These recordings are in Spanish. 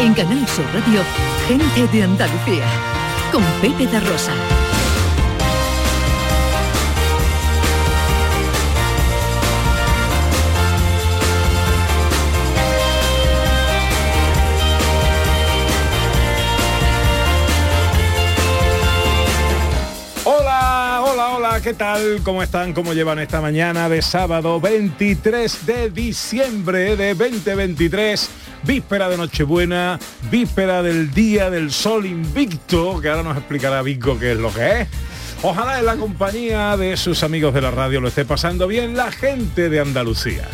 En Canal Sur Radio, gente de Andalucía, con Pepe da Rosa. Hola, hola, hola, ¿qué tal? ¿Cómo están? ¿Cómo llevan esta mañana de sábado 23 de diciembre de 2023? Víspera de Nochebuena, víspera del Día del Sol Invicto, que ahora nos explicará Vico qué es lo que es. Ojalá en la compañía de sus amigos de la radio lo esté pasando bien la gente de Andalucía.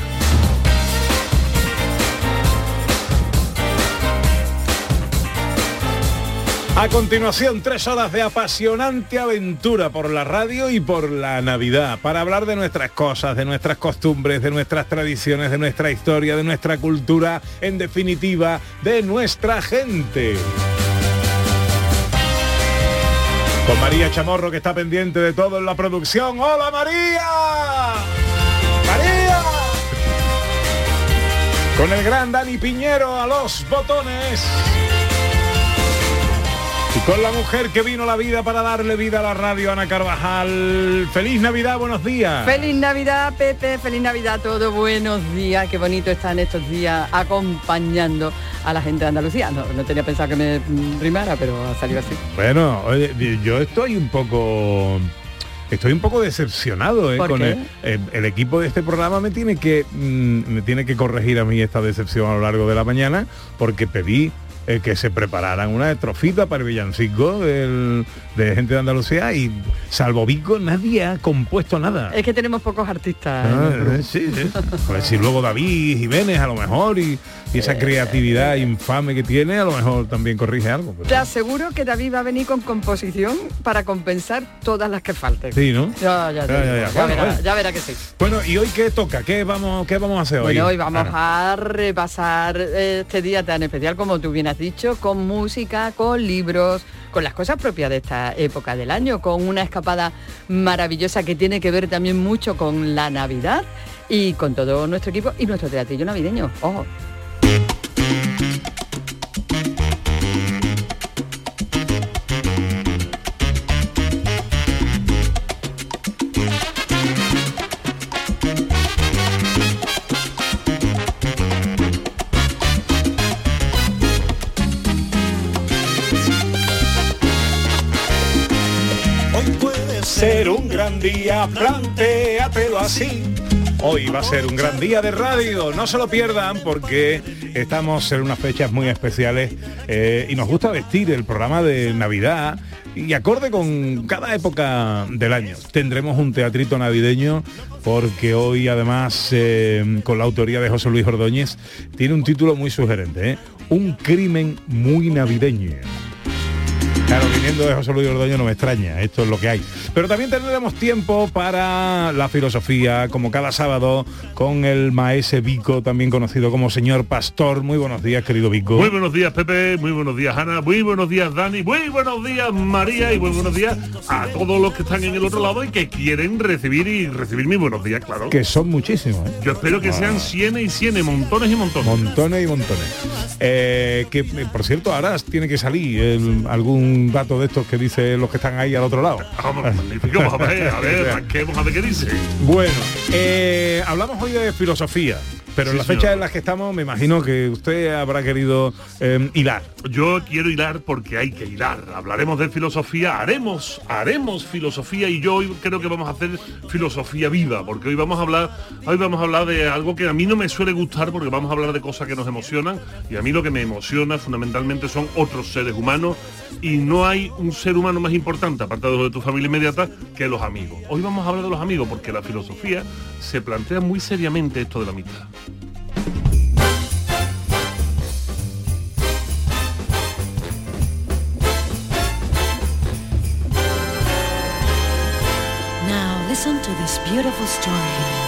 A continuación, tres horas de apasionante aventura por la radio y por la Navidad, para hablar de nuestras cosas, de nuestras costumbres, de nuestras tradiciones, de nuestra historia, de nuestra cultura, en definitiva, de nuestra gente. Con María Chamorro, que está pendiente de todo en la producción. ¡Hola María! ¡María! Con el gran Dani Piñero a los botones. Con la mujer que vino a la vida para darle vida a la radio, Ana Carvajal. Feliz Navidad, buenos días. Feliz Navidad, Pepe, feliz Navidad a todos, buenos días, qué bonito están estos días acompañando a la gente de Andalucía. No, no tenía pensado que me rimara, pero ha salido así. Bueno, oye, yo estoy un poco... Estoy un poco decepcionado ¿eh? ¿Por con el, el- el equipo de este programa me tiene que mm, me tiene que corregir a mí esta decepción a lo largo de la mañana porque pedí eh, que se prepararan una estrofita para el villancico del- de gente de Andalucía y salvo Vico nadie ha compuesto nada. Es que tenemos pocos artistas. Ah, eh, sí, sí. Pues si luego David Jiménez a lo mejor y, y Eh, esa creatividad infame que tiene a lo mejor también corrige algo. pero- Te aseguro que David va a venir con composición para compensar todas las que falten. Sí, ¿no? Ya, ya, Ya, ya, ya. verá, bueno. verá que sí. Bueno, ¿y hoy qué toca? ¿Qué vamos, qué vamos a hacer hoy? Bueno, hoy vamos Ana? a repasar eh, este día tan especial como tú bien dicho, con música, con libros, con las cosas propias de esta época del año, con una escapada maravillosa que tiene que ver también mucho con la Navidad y con todo nuestro equipo y nuestro teatrillo navideño. Ojo. Día, plantéatelo así. Hoy va a ser un gran día de radio, no se lo pierdan porque estamos en unas fechas muy especiales eh, y nos gusta vestir el programa de Navidad y acorde con cada época del año. Tendremos un teatrito navideño porque hoy además eh, con la autoría de José Luis Ordóñez tiene un título muy sugerente, ¿eh? Un crimen muy navideño. Claro, viniendo de José Luis Ordoño no me extraña, esto es lo que hay. Pero también tendremos tiempo para la filosofía, como cada sábado, con el maese Vico, también conocido como señor Pastor. Muy buenos días, querido Vico. Muy buenos días Pepe, muy buenos días Ana, muy buenos días Dani, muy buenos días María y muy buenos días a todos los que están en el otro lado y que quieren recibir y recibir mis buenos días, claro. Que son muchísimos, ¿eh? Yo espero que sean cienes y cienes, montones y montones. Montones y montones. Eh, que, por cierto, ahora tiene que salir el- algún dato de estos que dice los que están ahí al otro lado. Vamos, magnífico, vamos a ver, a ver, a ver qué dice. Bueno, eh, hablamos hoy de filosofía, pero en señor. fechas en las que estamos me imagino que usted habrá querido eh, hilar. Yo quiero hilar porque hay que hilar. Hablaremos de filosofía, haremos, haremos filosofía y yo hoy creo que vamos a hacer filosofía viva, porque hoy vamos a hablar, hoy vamos a hablar de algo que a mí no me suele gustar porque vamos a hablar de cosas que nos emocionan y a mí lo que me emociona fundamentalmente son otros seres humanos y no hay un ser humano más importante, aparte de de tu familia inmediata, que los amigos. Hoy vamos a hablar de los amigos porque la filosofía se plantea muy seriamente esto de la amistad. Beautiful story.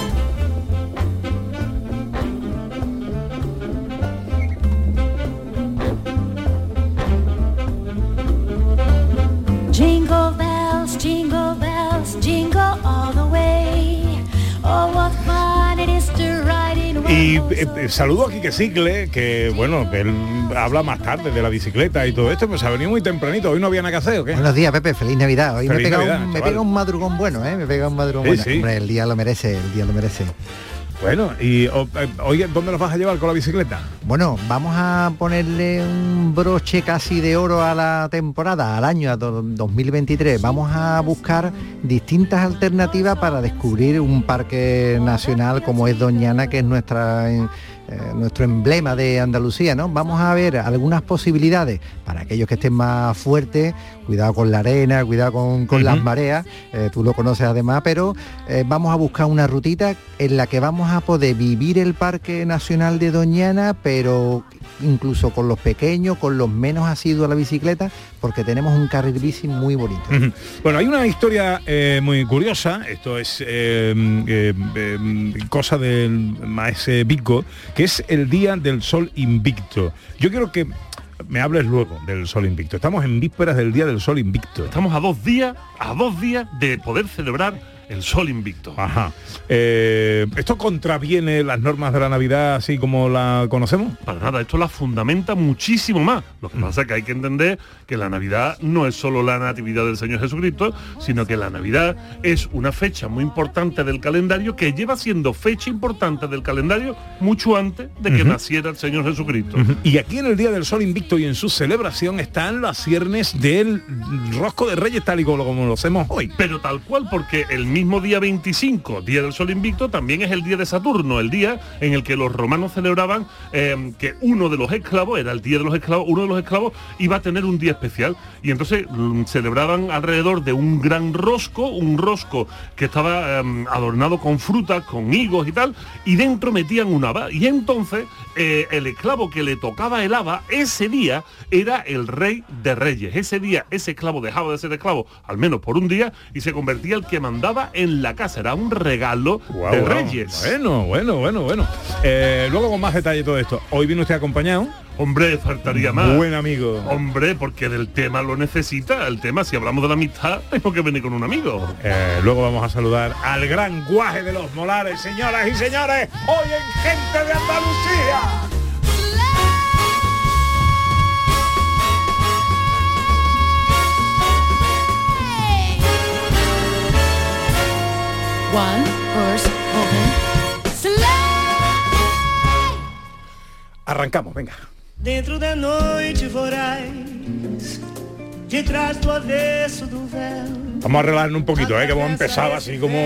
Y eh, eh, saludo a Quique Cicle, que bueno, él habla más tarde de la bicicleta y todo esto, pues ha venido muy tempranito. Hoy no había nada que hacer, ¿o qué? Buenos días, Pepe, feliz Navidad. Hoy me pega, Navidad, un, me pega un madrugón bueno, ¿eh? Me pega un madrugón Sí, bueno. sí. Hombre, el día lo merece, el día lo merece. Bueno, y o- eh, ¿dónde los vas a llevar con la bicicleta? Bueno, vamos a ponerle un broche casi de oro a la temporada, al año a do- 2023. Vamos a buscar distintas alternativas para descubrir un parque nacional como es Doñana, que es nuestra eh, nuestro emblema de Andalucía, ¿no? Vamos a ver algunas posibilidades para aquellos que estén más fuertes, cuidado con la arena, cuidado con, con las mareas, eh, tú lo conoces además, pero eh, vamos a buscar una rutita en la que vamos a poder vivir el Parque Nacional de Doñana, pero incluso con los pequeños, con los menos asiduos a la bicicleta, porque tenemos un carril bici muy bonito. Bueno, hay una historia eh, muy curiosa, esto es cosa del maese Vico, que es el Día del Sol Invicto. Yo quiero que me hables luego del Sol Invicto. Estamos en vísperas del Día del Sol Invicto. Estamos a dos días, a dos días de poder celebrar el sol invicto. Ajá. Eh, ¿Esto contraviene las normas de la Navidad así como la conocemos? Para nada, esto la fundamenta muchísimo más. Lo que pasa es que hay que entender que la Navidad no es solo la natividad del Señor Jesucristo, sino que la Navidad es una fecha muy importante del calendario que lleva siendo fecha importante del calendario mucho antes de que naciera el Señor Jesucristo. Y aquí en el Día del Sol Invicto y en su celebración están las ciernes del rosco de Reyes tal y como lo hacemos hoy. Pero tal cual, porque el mismo día 25, Día del Sol Invicto, también es el día de Saturno, el día en el que los romanos celebraban eh, que uno de los esclavos, era el Día de los Esclavos, uno de los esclavos iba a tener un día especial. Y entonces mm, celebraban alrededor de un gran rosco, un rosco que estaba eh, adornado con frutas, con higos y tal, y dentro metían un haba. Y entonces eh, el esclavo que le tocaba el haba, ese día era el rey de reyes. Ese día ese esclavo dejaba de ser esclavo, al menos por un día, y se convertía el que mandaba en la casa. Era un regalo de reyes. Bueno, bueno, bueno, bueno. Eh, luego con más detalle todo esto. Hoy viene usted acompañado. Hombre, faltaría más. Buen amigo. Hombre, porque del tema lo necesita. El tema, si hablamos de la amistad, tengo que venir con un amigo. Eh, luego vamos a saludar al gran guaje de los molares, señoras y señores, hoy en Gente de Andalucía. One horse open sleigh. Arrancamos, venga. Dentro da noite voraz, detrás do avesso do véu. Vamos a relajarnos un poquito, ¿eh? que hemos empezado así como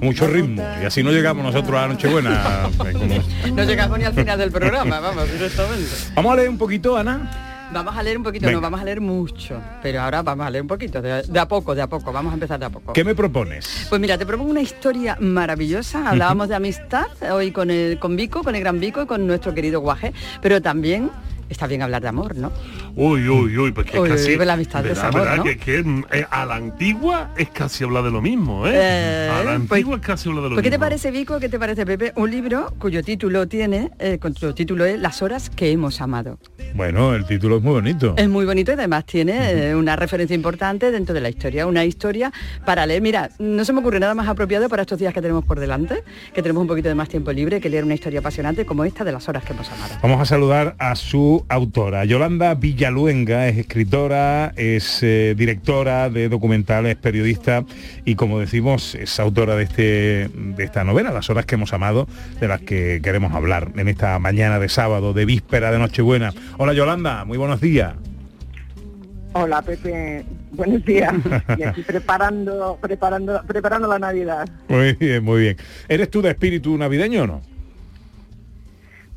mucho ritmo y así no llegamos nosotros a la Nochebuena. eh, No llegamos ni al final del programa, vamos, directamente. Vamos a leer un poquito, Ana. Vamos a leer un poquito, Venga. no vamos a leer mucho, pero ahora vamos a leer un poquito, de, de a poco, de a poco, vamos a empezar de a poco. ¿Qué me propones? Pues mira, te propongo una historia maravillosa. Hablábamos de amistad hoy con el con Vico, con el gran Vico y con nuestro querido Guaje, pero también está bien hablar de amor, ¿no? Uy, uy, uy, porque Uy, casi... uy, la amistad de ¿verdad, ese amor, verdad ¿no? que, que, eh, a la antigua es casi hablar de lo mismo, ¿eh? Eh, a la pues- antigua es casi hablar de lo Pues, ¿Qué te mismo. parece, Vico? ¿Qué te parece, Pepe? Un libro cuyo título tiene, eh, cuyo título es Las horas que hemos amado. Bueno, el título es muy bonito. Es muy bonito y además tiene eh, una referencia importante dentro de la historia, una historia para leer. Mira, no se me ocurre nada más apropiado para estos días que tenemos por delante, que tenemos un poquito de más tiempo libre, que leer una historia apasionante como esta de las horas que hemos amado. Vamos a saludar a su autora. Yolanda Villaluenga es escritora, es eh, directora de documentales, periodista y como decimos es autora de, este, de esta novela, Las horas que hemos amado, de las que queremos hablar en esta mañana de sábado, de víspera de Nochebuena. Hola Yolanda, muy buenos días. Hola Pepe, buenos días. Y aquí preparando, preparando, preparando la Navidad. Muy bien, muy bien. ¿Eres tú de espíritu navideño o no?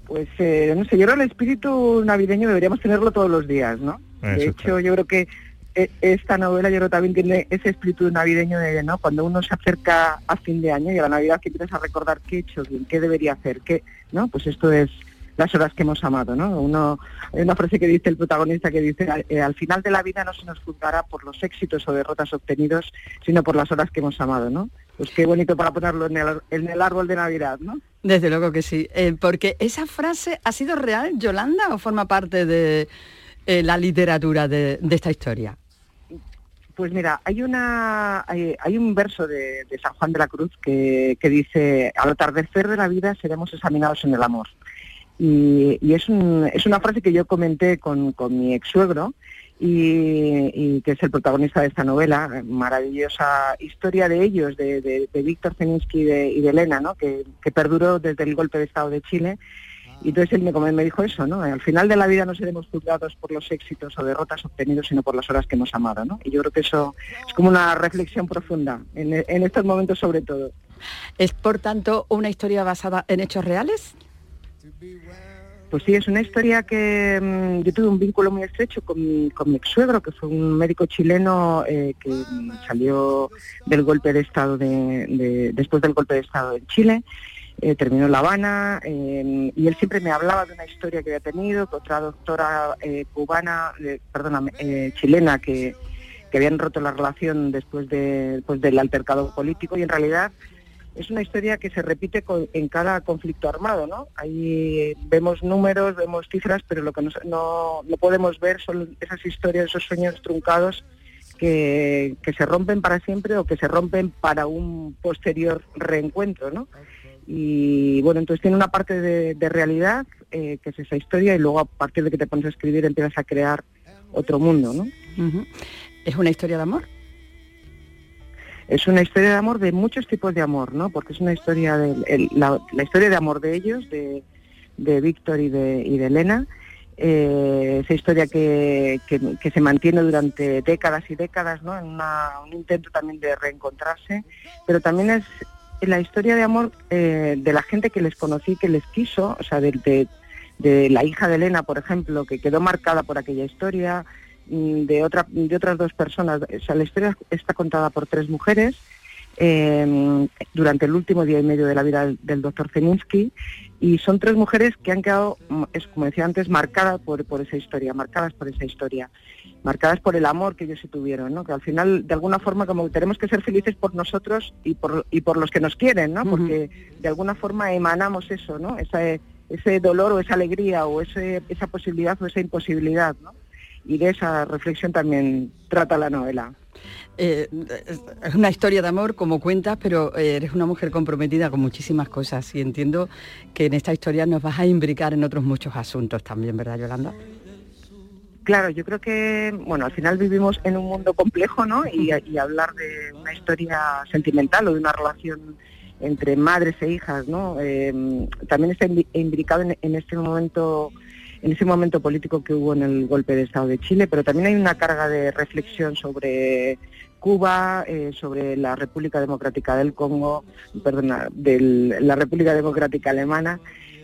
Pues eh, no sé, yo creo que el espíritu navideño deberíamos tenerlo todos los días, ¿no? Eso de hecho, yo creo que eh, esta novela yo creo también tiene ese espíritu navideño de, ¿no? Cuando uno se acerca a fin de año y a la Navidad que empiezas a recordar qué he hecho bien, qué debería hacer, qué, ¿no? Pues esto es las horas que hemos amado, ¿no? Uno, hay una frase que dice el protagonista que dice, "Eh, al final de la vida no se nos juzgará por los éxitos o derrotas obtenidos, sino por las horas que hemos amado, ¿no? Pues qué bonito para ponerlo en el, en el árbol de Navidad, ¿no? Desde luego que sí. Eh, porque esa frase ha sido real, Yolanda, o forma parte de eh, la literatura de, esta historia. Pues mira, hay una hay, hay un verso de, de San Juan de la Cruz que, que dice al atardecer de la vida seremos examinados en el amor. Y, y es, un- es una frase que yo comenté con, con mi ex suegro y, y que es el protagonista de esta novela, maravillosa historia de ellos, de, de- de Víctor Zeninsky y de, y de Elena, ¿no? que, que perduró desde el golpe de Estado de Chile. Y entonces él me, me dijo eso, ¿no? Al final de la vida no seremos juzgados por los éxitos o derrotas obtenidos, sino por las horas que hemos amado, ¿no? Y yo creo que eso es como una reflexión profunda, en, en estos momentos sobre todo. ¿Es por tanto una historia basada en hechos reales? Pues sí, es una historia que mm, yo tuve un vínculo muy estrecho con mi, con mi ex suegro, que fue un médico chileno eh, que mm, salió del golpe de Estado de, de- después del golpe de Estado en Chile, eh, terminó en La Habana eh, y él siempre me hablaba de una historia que había tenido, que otra doctora cubana, eh, chilena que, que habían roto la relación después de, pues, del altercado político y en realidad es una historia que se repite en cada conflicto armado, ¿no? Ahí eh, vemos números, vemos cifras, pero lo que nos- no, no podemos ver son esas historias, esos sueños truncados que, que se rompen para siempre o que se rompen para un posterior reencuentro, ¿no? Y bueno, entonces tiene una parte de, de realidad, eh, que es esa historia, y luego a partir de que te pones a escribir empiezas a crear otro mundo, ¿no? ¿Es una historia de amor? Es una historia de amor de muchos tipos de amor, ¿no? Porque es una historia de la, historia de amor de ellos, de, de Víctor y de, Elena, eh, esa historia que, que- se mantiene durante décadas y décadas, ¿no? En un intento también de reencontrarse, pero también es la historia de amor eh, de la gente que les conocí, que les quiso, o sea, de, de- la hija de Elena, por ejemplo, que quedó marcada por aquella historia, de otra de otras dos personas. O sea, la historia está contada por tres mujeres eh, durante el último día y medio de la vida del, del doctor Zeninsky y son tres mujeres que han quedado, mm, es como decía antes, marcadas por, por esa historia, marcadas por esa historia, marcadas por el amor que ellos se tuvieron, ¿no? Que al final, de alguna forma, como tenemos que ser felices por nosotros y por, y por los que nos quieren, ¿no? Porque de alguna forma emanamos eso, ¿no? Ese, ese dolor o esa alegría o ese, esa posibilidad o esa imposibilidad, ¿no? Y de esa reflexión también trata la novela. Eh, es- una historia de amor, como cuentas, pero eh, eres una mujer comprometida con muchísimas cosas y entiendo que en esta historia nos vas a imbricar en otros muchos asuntos también, ¿verdad, Yolanda? Claro, yo creo que, bueno, al final vivimos en un mundo complejo, ¿no? Y, y hablar de una historia sentimental o de una relación entre madres e hijas, ¿no? Eh, también está imbricado en, en este momento, en ese momento político que hubo en el golpe de Estado de Chile, pero también hay una carga de reflexión sobre Cuba, eh, sobre la República Democrática del Congo, perdona, de la República Democrática Alemana.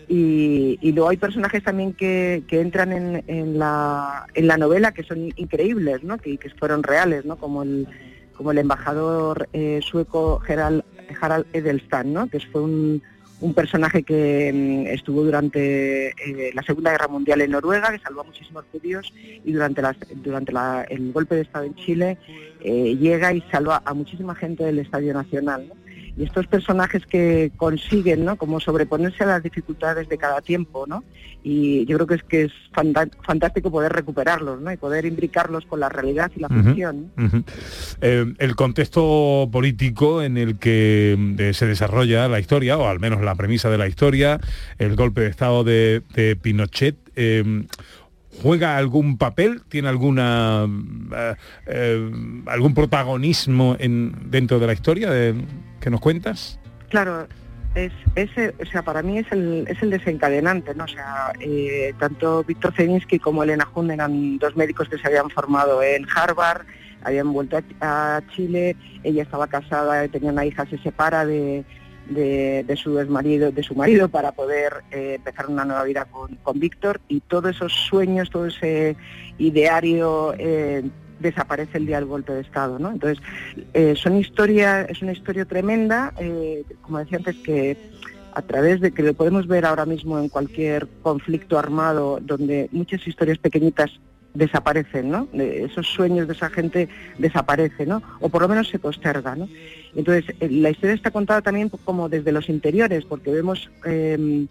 Y, y luego hay personajes también que, que entran en, en la, en la novela que son increíbles, ¿no? que, que fueron reales, ¿no? como el como el embajador eh, sueco Harald, Harald Edelstam, ¿no? que fue un, un personaje que mm, estuvo durante eh, la Segunda Guerra Mundial en Noruega, que salvó a muchísimos judíos, y durante, las- durante el golpe de Estado en Chile eh, llega y salva a muchísima gente del Estadio Nacional. Y estos personajes que consiguen, ¿no? Como sobreponerse a las dificultades de cada tiempo, ¿no? Y yo creo que es que es fantástico poder recuperarlos, ¿no? Y poder imbricarlos con la realidad y la ficción. Eh, el contexto político en el que eh, se desarrolla la historia, o al menos la premisa de la historia, el golpe de Estado de, de Pinochet, eh, ¿juega algún papel? ¿Tiene alguna eh, eh, algún protagonismo en, dentro de la historia de- que nos cuentas? Claro, es o sea, para mí es el, es el desencadenante, ¿no? O sea, eh, tanto Víctor Zelinsky como Elena Hund eran dos médicos que se habían formado en Harvard, habían vuelto a, Chile, ella estaba casada, tenía una hija, se separa de, de, de su marido, de su marido para poder eh, empezar una nueva vida con, con Víctor y todos esos sueños, todo ese ideario eh, desaparece el día del golpe de Estado, ¿no? Entonces, eh, son historias, es una historia tremenda, eh, como decía antes, que a través de que lo podemos ver ahora mismo en cualquier conflicto armado donde muchas historias pequeñitas desaparecen, ¿no? De esos sueños de esa gente desaparecen, ¿no? O por lo menos se postergan, ¿no? Entonces, eh, la historia está contada también como desde los interiores, porque vemos eh,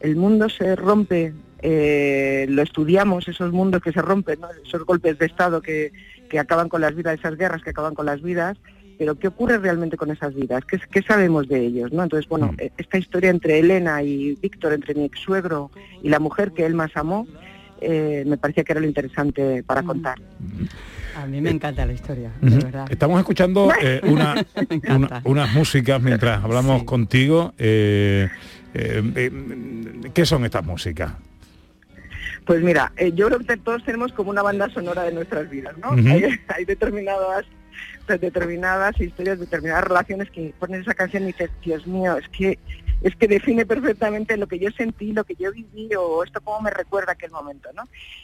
el mundo se rompe, eh, lo estudiamos, esos mundos que se rompen, ¿no? esos golpes de Estado que, que acaban con las vidas, esas guerras que acaban con las vidas, pero ¿qué ocurre realmente con esas vidas? ¿Qué, qué sabemos de ellos? ¿no? Entonces, bueno, eh, esta historia entre Elena y Víctor, entre mi ex suegro y la mujer que él más amó, eh, me parecía que era lo interesante para contar. A mí me encanta la historia, de verdad. Estamos escuchando eh, una, una- unas músicas mientras hablamos contigo. eh, eh, eh, ¿Qué son estas músicas? Pues mira, eh, yo creo que todos tenemos como una banda sonora de nuestras vidas, ¿no? Hay, hay determinadas determinadas historias, determinadas relaciones que pones esa canción y dices, Dios mío, es que es que define perfectamente lo que yo sentí, lo que yo viví o esto cómo me recuerda aquel momento, ¿no?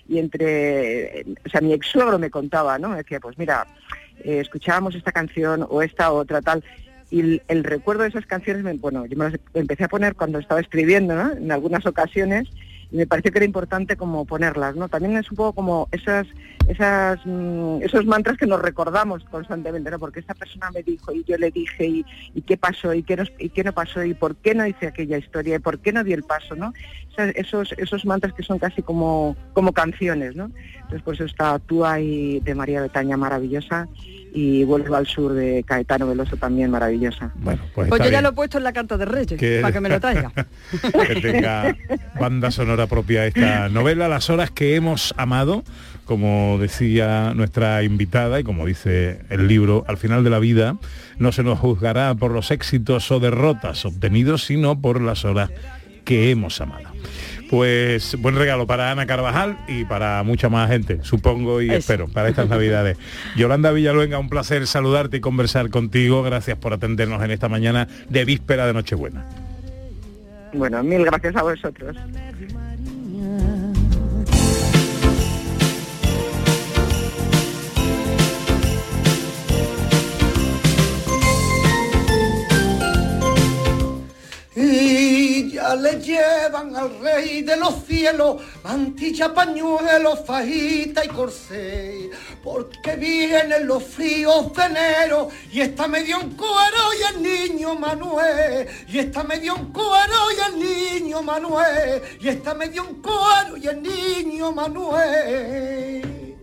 Y entre, o sea, mi ex suegro me contaba, ¿no? Me decía, pues mira, eh, escuchábamos esta canción o esta otra tal. Y el, el recuerdo de esas canciones, me- bueno, yo me las empecé a poner cuando estaba escribiendo, ¿no? En algunas ocasiones y me pareció que era importante como ponerlas, ¿no? También es un poco como esas, esas, mm, esos mantras que nos recordamos constantemente, ¿no? Porque esta persona me dijo y yo le dije y, y qué pasó y qué, nos- y qué no pasó y por qué no hice aquella historia y por qué no di el paso, ¿no? Esos, esos mantras que son casi como, como canciones, ¿no? Entonces pues está Tú ahí de María Betaña maravillosa y Vuelvo al sur de Caetano Veloso también maravillosa. Bueno, pues, Pues yo ya bien. lo he puesto en la carta de Reyes, Que- para que me lo traiga. que tenga banda sonora propia esta novela, Las horas que hemos amado, como decía nuestra invitada y como dice el libro, al final de la vida no se nos juzgará por los éxitos o derrotas obtenidos, sino por las horas que hemos amado. Pues buen regalo para Ana Carvajal y para mucha más gente, supongo y Eso. espero, para estas navidades. Yolanda Villaluenga, un placer saludarte y conversar contigo. Gracias por atendernos en esta mañana de víspera de Nochebuena. Bueno, mil gracias a vosotros. Ya le llevan al rey de los cielos mantilla, pañuelo, fajita y corsé, porque vienen los fríos de enero y está medio en cuero y el niño Manuel, y está medio en cuero y el niño Manuel, y está medio en cuero y el niño Manuel.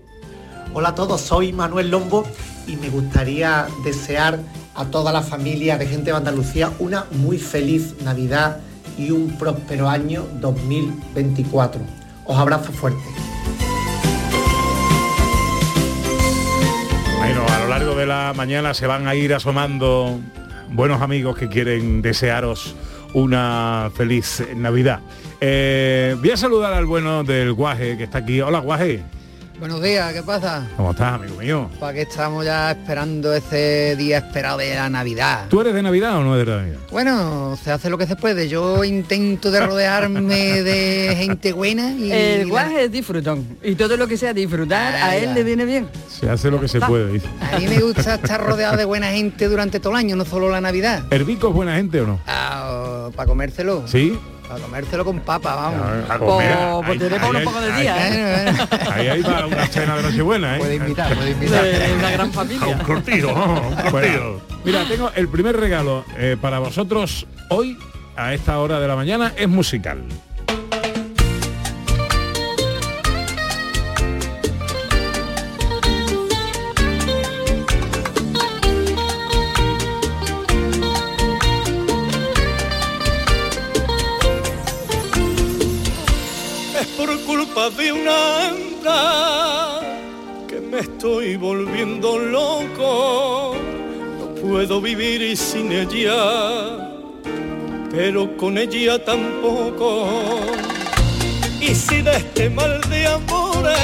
Hola a todos, soy Manuel Lombo y me gustaría desear a toda la familia de gente de Andalucía una muy feliz Navidad y un próspero año 2024. Os abrazo fuerte. Bueno, a lo largo de la mañana se van a ir asomando buenos amigos que quieren desearos una feliz Navidad. Eh, voy a saludar al bueno del Guaje que está aquí. Hola Guaje, Buenos días, ¿qué pasa? ¿cómo estás, amigo mío? ¿Para qué estamos ya esperando ese día esperado de la Navidad? ¿Tú eres de Navidad o no eres de Navidad? Bueno, se hace lo que se puede. Yo intento de rodearme de gente buena y... El guaje es disfrutón. Y todo lo que sea disfrutar, a él le viene bien. Se hace lo que se puede, dice. A mí me gusta estar rodeado de buena gente durante todo el año, no solo la Navidad. ¿Herbico es buena gente o no? para comérselo. ¿Sí? Para comérselo con papa, vamos. A comer. Pues, pues Ahí- tenemos ahí unos pocos de ahí- día, ¿eh? Ahí hay para una cena de Nochebuena, ¿eh? Puede invitar, puede invitar. De una gran familia. Un cortillo, vamos, un. Bueno, mira, tengo el primer regalo eh, para vosotros hoy, a esta hora de la mañana, es musical. De una anda que me estoy volviendo loco. No puedo vivir sin ella, pero con ella tampoco. Y si de este mal de amores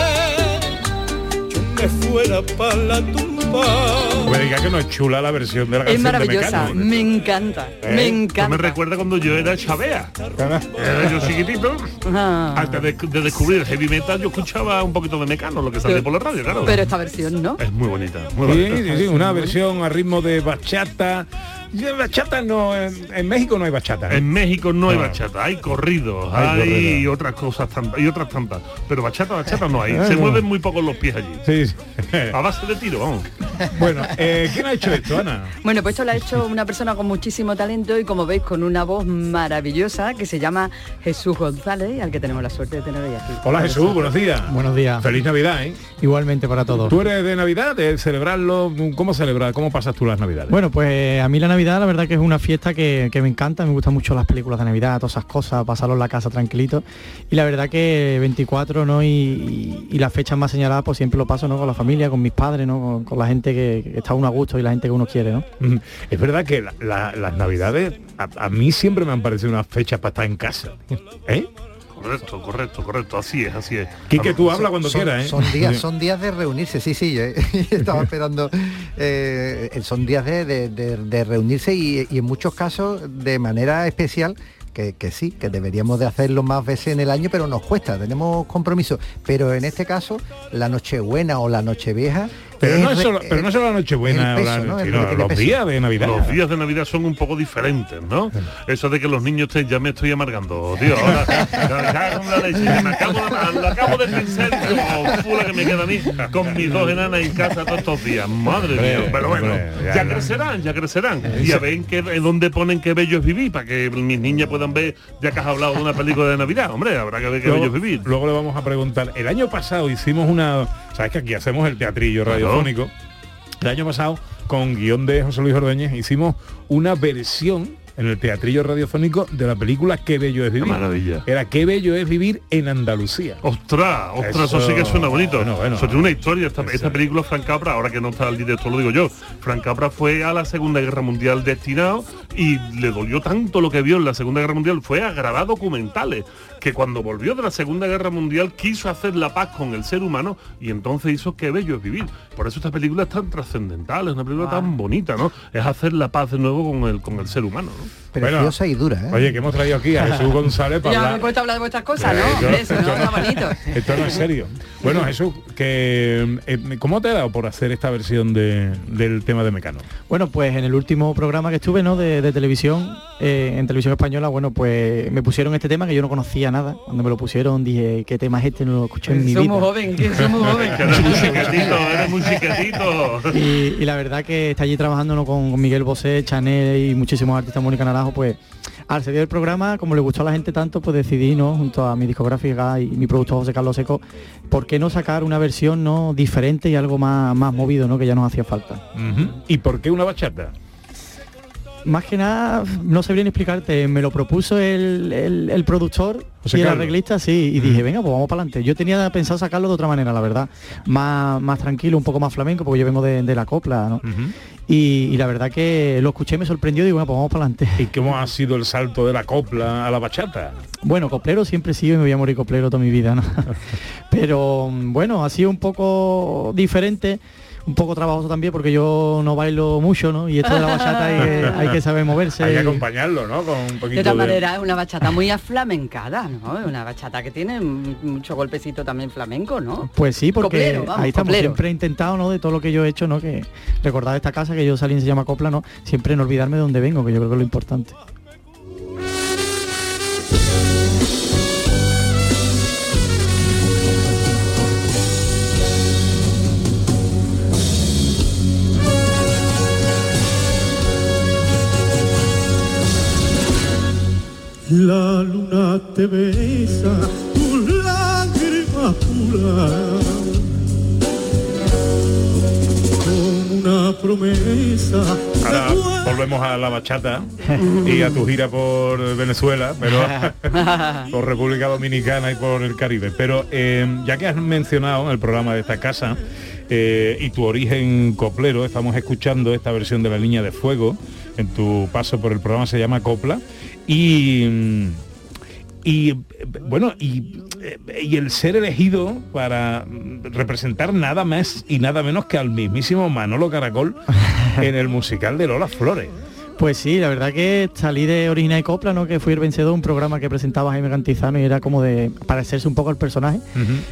yo me fuera para la tumba, Diga que no es chula la versión de la Es canción de maravillosa, Mecano. me encanta, ¿Eh? me Esto me encanta. recuerda cuando yo era chavea. Era yo chiquitito. Ah. Antes de, de descubrir el heavy metal, yo escuchaba un poquito de Mecano, lo que salía por la radio, claro. Pero esta versión no. Es muy bonita, muy Sí, bonita. sí, sí, una versión a ritmo de bachata. Bachata no, en, en México no hay bachata. ¿eh? En México no hay bachata, hay corridos, Hay otras cosas tantas, y otras tantas. Pero bachata, bachata no hay. Se no. mueven muy pocos los pies allí. Sí, sí. A base de tiro, vamos. Bueno, eh, ¿quién ha hecho esto, Ana? Bueno, pues esto lo ha hecho una persona con muchísimo talento y como veis con una voz maravillosa que se llama Jesús González, al que tenemos la suerte de tener hoy aquí. Hola Jesús, buenos días. Buenos días. Feliz Navidad, ¿eh? Igualmente para todos. ¿Tú eres de Navidad, de celebrarlo? ¿Cómo celebrar? ¿Cómo pasas tú las Navidades? Bueno, pues a mí la Navidad la verdad que es una fiesta que, que me encanta, me gustan mucho las películas de Navidad, todas esas cosas, pasarlo en la casa tranquilito. Y la verdad que 24, ¿no? Y, y, y las fechas más señaladas, pues siempre lo paso, ¿no? Con la familia, con mis padres, ¿no? Con, la gente que, está uno a gusto y la gente que uno quiere, ¿no? Es verdad que la- la- las Navidades a, a mí siempre me han parecido unas fechas para estar en casa. ¿Eh? Correcto, correcto, correcto. Así es, así es. Quique, tú habla cuando son, quieras, ¿eh? son días son días de reunirse sí sí yo estaba esperando eh, son días de, de- de- de reunirse y, y en muchos casos de manera especial que, que sí, que deberíamos de hacerlo más veces en el año, pero nos cuesta, tenemos compromiso. Pero en este caso, la Nochebuena o la Nochevieja... Pero no, es solo, pero no solo la Nochebuena, peso, la- ¿no? Sino los peso. días de Navidad. Los días de Navidad son un poco diferentes, ¿no? Eso de que los niños te, ya me estoy amargando, tío. Ahora, ya- ya con la leche, me acabo, acabo de pensar como fula que me queda a mí con mis dos enanas en casa todos estos días. Madre mía. Pero bueno, ya ya no. crecerán, ya crecerán. Y a ver que, en dónde ponen qué bello es vivir, para que mis niñas puedan ver, ya que has hablado de una película de Navidad. Hombre, habrá que ver qué bello es vivir. luego le vamos a preguntar. El año pasado hicimos una. Sabes que aquí hacemos el teatrillo radiofónico. El año pasado, con guion de José Luis Ordóñez, hicimos una versión en el teatrillo radiofónico de la película Qué bello es vivir. maravilla. Era Qué bello es vivir en Andalucía. Ostras, ostras, eso, sí que suena bonito. Bueno, bueno. Eso tiene una historia. Esta, esta película, Frank Capra, ahora que no está el director, lo digo yo. Frank Capra fue a la Segunda Guerra Mundial destinado y le dolió tanto lo que vio en la Segunda Guerra Mundial. Fue a grabar documentales. Que cuando volvió de la Segunda Guerra Mundial quiso hacer la paz con el ser humano y entonces hizo Qué bello es vivir. Por eso esta película es tan trascendental, es una película tan bonita, ¿no? Es hacer la paz de nuevo con el, con el ser humano, ¿no? Preciosa y dura, ¿eh? Oye, que hemos traído aquí a Jesús González para Ya me he hablar. puesto a hablar de vuestras cosas, Eh, ¿no? yo- Hombre, si no, está bonito. Esto no es serio. Bueno, Jesús, que, eh, ¿cómo te ha dado por hacer esta versión de- del tema de Mecano? Bueno, pues en el último programa que estuve, ¿no? De, de televisión, eh, en televisión española, bueno, pues me pusieron este tema que yo no conocía nada. Cuando me lo pusieron dije, ¿qué tema es este? No lo escuché en mi vida. Somos jóvenes, que somos jóvenes. Que eres muy chiquitito, eres muy chiquitito. Y, y la verdad que está allí trabajando ¿no? con, con Miguel Bosé, Chanel y muchísimos artistas, Mónica Naranjo, pues al salir del programa, como le gustó a la gente tanto, pues decidí, ¿no? junto a mi discográfica y mi productor José Carlos Seco, ¿por qué no sacar una versión no diferente y algo más, más movido, ¿no? que ya nos hacía falta? ¿Y por qué una bachata? Más que nada, no sabría ni explicarte, me lo propuso el, el- el productor José y el Carlos. arreglista, sí, y dije, venga, pues vamos para adelante. Yo tenía pensado sacarlo de otra manera, la verdad, más, más tranquilo, un poco más flamenco, porque yo vengo de, de la copla, ¿no? y, y la verdad que lo escuché, me sorprendió y digo, bueno, pues vamos para adelante. ¿Y cómo ha sido el salto de la copla a la bachata? Bueno, coplero siempre he sido y me voy a morir coplero toda mi vida, ¿no? Pero mm, bueno, ha sido un poco diferente, un poco trabajoso también porque yo no bailo mucho, ¿no? Y esto de la bachata hay que, hay que saber moverse. Hay que y- acompañarlo, ¿no? Con un poquito De todas maneras, es una bachata muy aflamencada, ¿no? Una bachata que tiene mucho golpecito también flamenco, ¿no? Pues sí, porque Coplero, vamos, ahí estamos, coplero. siempre he intentado, ¿no? De todo lo que yo he hecho, ¿no? Que recordar esta casa que yo salí y se llama Copla, ¿no? Siempre no olvidarme de dónde vengo, que yo creo que es lo importante. La luna te besa, tu lágrima pura, con una promesa. Ahora volvemos a la bachata y a tu gira por Venezuela, pero por República Dominicana y por el Caribe. Pero eh, ya que has mencionado en el programa de esta casa eh, y tu origen coplero, estamos escuchando esta versión de la línea de fuego. En tu paso por el programa se llama Copla. Y, Y bueno, y, y el ser elegido para representar nada más y nada menos que al mismísimo Manolo Caracol en el musical de Lola Flores. Pues sí, la verdad que salí de Origina y Copla, ¿no? Que fui el vencedor, un programa que presentaba Jaime Cantizano y era como de parecerse un poco al personaje.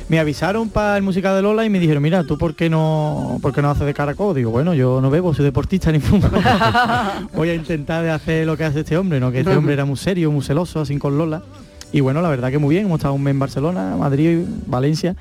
Me avisaron para el musical de Lola y me dijeron, mira, ¿tú por qué no, por qué no haces de caracol? Digo, bueno, yo no bebo, soy deportista ni fumo. Voy a intentar de hacer lo que hace este hombre, ¿no? Que este hombre era muy serio, muy celoso, así con Lola. Y bueno, la verdad que muy bien, hemos estado un mes en Barcelona, Madrid, Valencia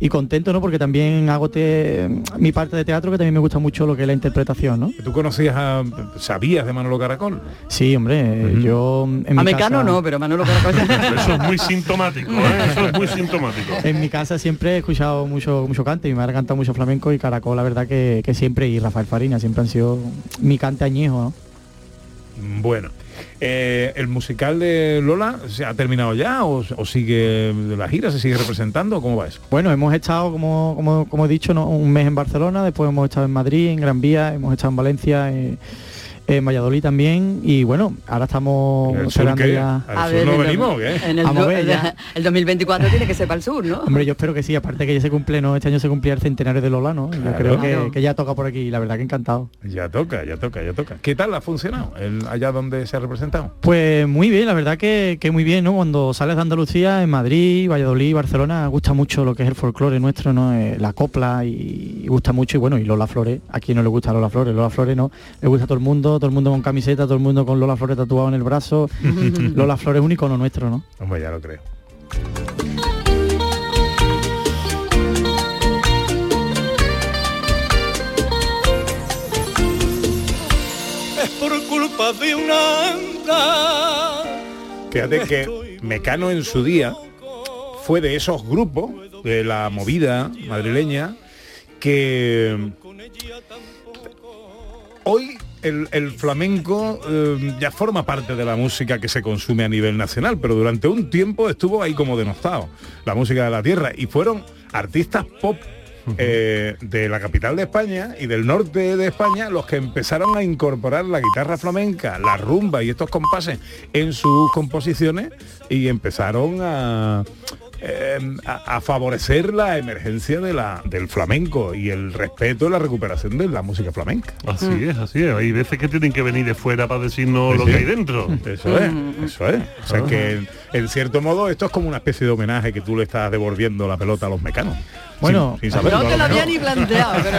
y contento, ¿no? Porque también hago te- mi parte de teatro que también me gusta mucho lo que es la interpretación, ¿no? ¿Tú conocías a, sabías de Manolo Caracol? Sí, hombre, yo en A mi Mecano casa- no, pero Manolo Caracol. Eso es muy sintomático, ¿eh? Eso es muy sintomático. En mi casa siempre he escuchado mucho mucho cante, mi madre canta mucho flamenco y Caracol, la verdad que, que siempre, y Rafael Farina, siempre han sido mi cante añejo, ¿no? Bueno, eh, ¿el musical de Lola se ha terminado ya o, sigue la gira, se sigue representando? ¿Cómo va eso? Bueno, hemos estado, como, como, como he dicho, un mes en Barcelona, después hemos estado en Madrid, en Gran Vía, hemos estado en Valencia, en Valladolid también, y bueno, ahora estamos ¿El sur cerrando qué? ya... ¿Al sur no en el- venimos o qué? En el, Vamos a do- ver, ya. el 2024 tiene que ser para el sur, ¿no? Hombre, yo espero que sí, aparte que ya se cumple, ¿no? Este año se cumplía el centenario de Lola, ¿no? Yo creo que, que ya toca por aquí, y la verdad que encantado. Ya toca, ya toca, ya toca. ¿Qué tal ha funcionado el- allá donde se ha representado? Pues muy bien, la verdad que, que muy bien, ¿no? Cuando sales de Andalucía, en Madrid, Valladolid, Barcelona, gusta mucho lo que es el folclore nuestro, ¿no? Eh, la copla y, y gusta mucho, y bueno, y Lola Flores, a quien no le gusta Lola Flores, Lola Flores no, le gusta a todo el mundo, todo el mundo con camiseta, todo el mundo con Lola Flores tatuado en el brazo. Lola Flores es un icono nuestro, ¿no? Hombre, ya lo creo. Es por culpa de una anda. Fíjate que Mecano en su día fue de esos grupos de la movida madrileña que hoy el, el flamenco eh, ya forma parte de la música que se consume a nivel nacional, pero durante un tiempo estuvo ahí como denostado, la música de la tierra, y fueron artistas pop eh, de la capital de España y del norte de España los que empezaron a incorporar la guitarra flamenca, la rumba y estos compases en sus composiciones y empezaron a, eh, a, a favorecer la emergencia de la, del flamenco y el respeto y la recuperación de la música flamenca. Así es, así es. Hay veces que tienen que venir de fuera para decirnos Sí, lo que hay dentro. Eso es, eso es. O sea que en, cierto modo esto es como una especie de homenaje que tú le estás devolviendo la pelota a los mecanos. Bueno, sin, sin saberlo, No te a lo había ni planteado, pero...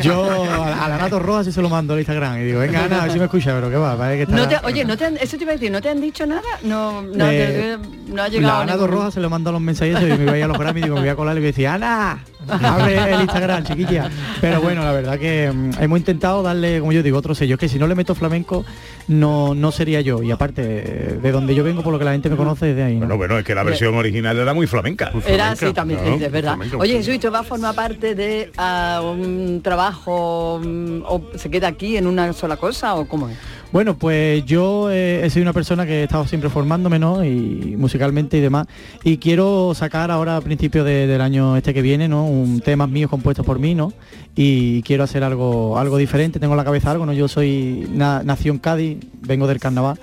Yo a, a la Nato Roja sí se lo mando al Instagram y digo, venga Ana, a ver si me escucha, pero qué va, parece que está... No te- oye, no te han, eso te iba a decir, ¿no te han dicho nada? No, no, Eh, te- no ha llegado La Ana ningún- Roja se lo mando a los mensajes y me iba a ir a los Grammy y digo, me voy a colar y me decía, Ana, abre el Instagram, chiquilla. Pero bueno, la verdad que mm, hemos intentado darle, como yo digo, otro sello. Es que si no le meto flamenco, no, no sería yo. Y aparte, eh, de donde yo vengo, por lo que la gente me conoce, es de ahí. ¿no? Bueno, bueno, es que la versión original era muy flamenca. Era así también, sí, es verdad. flamenca, Oye. Jesús, ¿esto va a formar parte de ah, un trabajo mm, o se queda aquí en una sola cosa o cómo es? Bueno, pues yo eh, he sido una persona que he estado siempre formándome, ¿no? Y musicalmente y demás. Y quiero sacar ahora a principios de- del año este que viene, ¿no? Un temas míos compuestos por mí, ¿no? Y quiero hacer algo, algo diferente, tengo en la cabeza algo, ¿no? Yo soy na- en Cádiz, vengo del carnaval,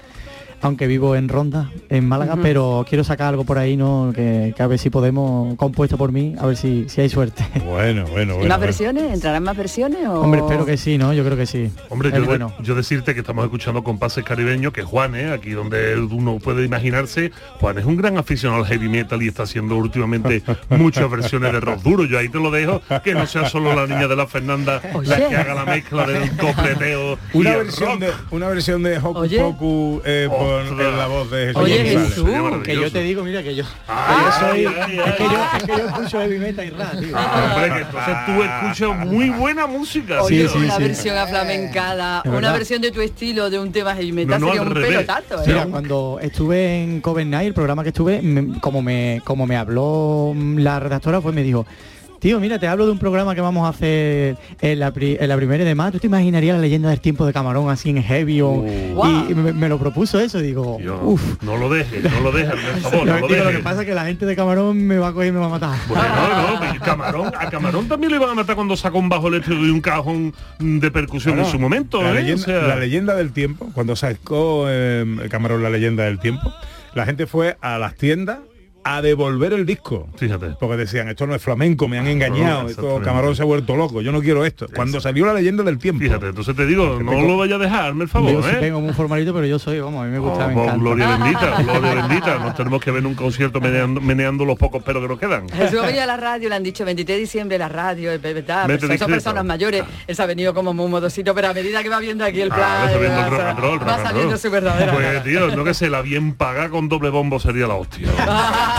aunque vivo en Ronda, en Málaga, pero quiero sacar algo por ahí, ¿no? Que, que a ver si podemos, compuesto por mí, a ver si, si hay suerte. Bueno, bueno, ¿Y más versiones? ¿Entrarán más versiones? O... Hombre, espero que sí, ¿no? Yo creo que sí. Hombre, Es yo, de- bueno. yo decirte que estamos escuchando compases caribeños, que Juan, ¿eh? aquí donde uno puede imaginarse, Juan es un gran aficionado al heavy metal y está haciendo últimamente muchas versiones de rock duro. Yo ahí te lo dejo, que no sea solo la niña de la Fernanda la que haga la mezcla del copleteo y Una el versión, rock. de, una versión de Hocus Oye. Pocus eh, en la voz de Jesús Oye. Jesús, que yo te digo, mira que yo, yo soy, ay, ay, es, que ay. yo, es que yo escucho heavy metal y rap, tío. Ah, entonces tú escuchas muy buena música. Oye, una sí. versión aflamencada, una versión de tu estilo de un tema heavy metal No, no, sería un revés. pelotazo, ¿eh? Mira, cuando estuve en Coven Night, el programa que estuve, me- como me como me habló la redactora, pues me dijo, tío, mira, te hablo de un programa que vamos a hacer en la, pri- en la primera de más. ¿Tú te imaginarías la leyenda del tiempo de Camarón así en heavy? O, Wow. Y me, me lo propuso eso, digo, Yo, uff. no lo dejes, no lo dejes, por favor, no lo lo que pasa es que la gente de Camarón me va a coger y me va a matar. Bueno, no, no, Camarón, a Camarón también le iban a matar cuando sacó un bajo eléctrico y un cajón de percusión Bueno, en su momento. la, ¿eh? leyenda, O sea, la leyenda del tiempo, cuando sacó eh, Camarón la leyenda del tiempo, la gente fue a las tiendas a devolver el disco. Fíjate. Porque decían, esto no es flamenco, me han engañado, esto. Camarón se ha vuelto loco, yo no quiero esto. Cuando salió la leyenda del tiempo. Fíjate, entonces te digo, no tengo- lo vaya a dejar, hazme el favor, Yo sí ¿eh? tengo un formalito, pero yo soy, vamos, a mí me gusta, me Oh, encanta. gloria bendita, gloria bendita. Nos tenemos que ver en un concierto meneando, meneando los pocos pelos que nos quedan. Jesús ha venido a la radio, le han dicho 23 de diciembre la radio, es verdad, son personas mayores, él se ha venido como muy modosito, pero a medida que va viendo aquí el plan, Ah, rock va, saliendo su verdadera Pues tío, no que se la bien paga con doble bombo sería la hostia.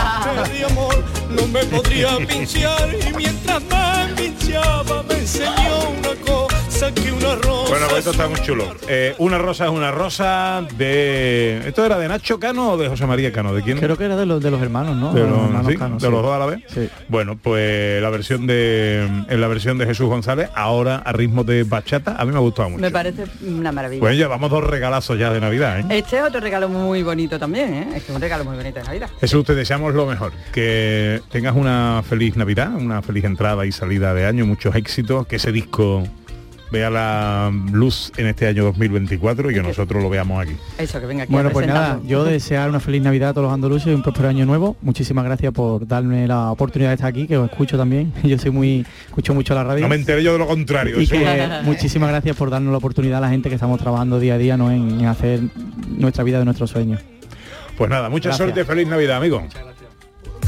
de amor no me podría pinchar. Y mientras más pinchaba me enseñó una cosa que una rosa. Bueno, pues esto está muy chulo. Eh, una rosa es una rosa de... ¿Esto era de Nacho Cano o de José María Cano? ¿De quién? Creo que era de los de los hermanos, ¿no? De De los, los hermanos ¿sí? Cano, ¿De sí. los dos a la vez. Sí. Bueno, pues la versión de en la versión de Jesús González, ahora a ritmo de bachata, a mí me ha gustado mucho. Me parece una maravilla. Pues llevamos dos regalazos ya de Navidad, ¿eh? Este es otro regalo muy bonito también, ¿eh? Es que es un regalo muy bonito de Navidad. Jesús, te deseamos lo mejor. Que tengas una feliz Navidad, una feliz entrada y salida de año, muchos éxitos, que ese disco vea la luz en este año 2024 y que nosotros lo veamos aquí. Eso, que venga aquí Bueno, pues nada, yo desear una feliz Navidad a todos los andaluces y un próspero año nuevo. Muchísimas gracias por darme la oportunidad de estar aquí, que os escucho también. Yo soy muy, escucho mucho la radio. No me enteré yo de lo contrario. y que muchísimas gracias por darnos la oportunidad a la gente que estamos trabajando día a día ¿no? en, en hacer nuestra vida de nuestros sueños. Pues nada, mucha Gracias. suerte, feliz Navidad, amigo.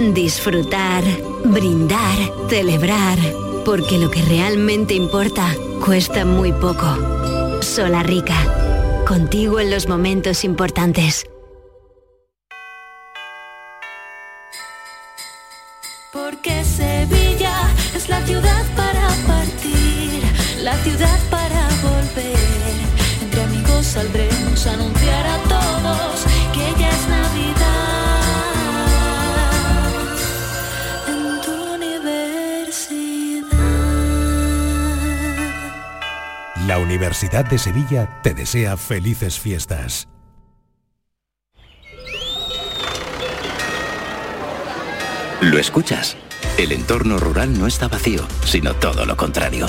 disfrutar, brindar, celebrar. Porque lo que realmente importa cuesta muy poco. Solarrica, contigo en los momentos importantes. Porque Sevilla es la ciudad para partir, la ciudad para volver. Entre amigos saldremos a anunciar Universidad de Sevilla te desea felices fiestas. ¿Lo escuchas? El entorno rural no está vacío, sino todo lo contrario.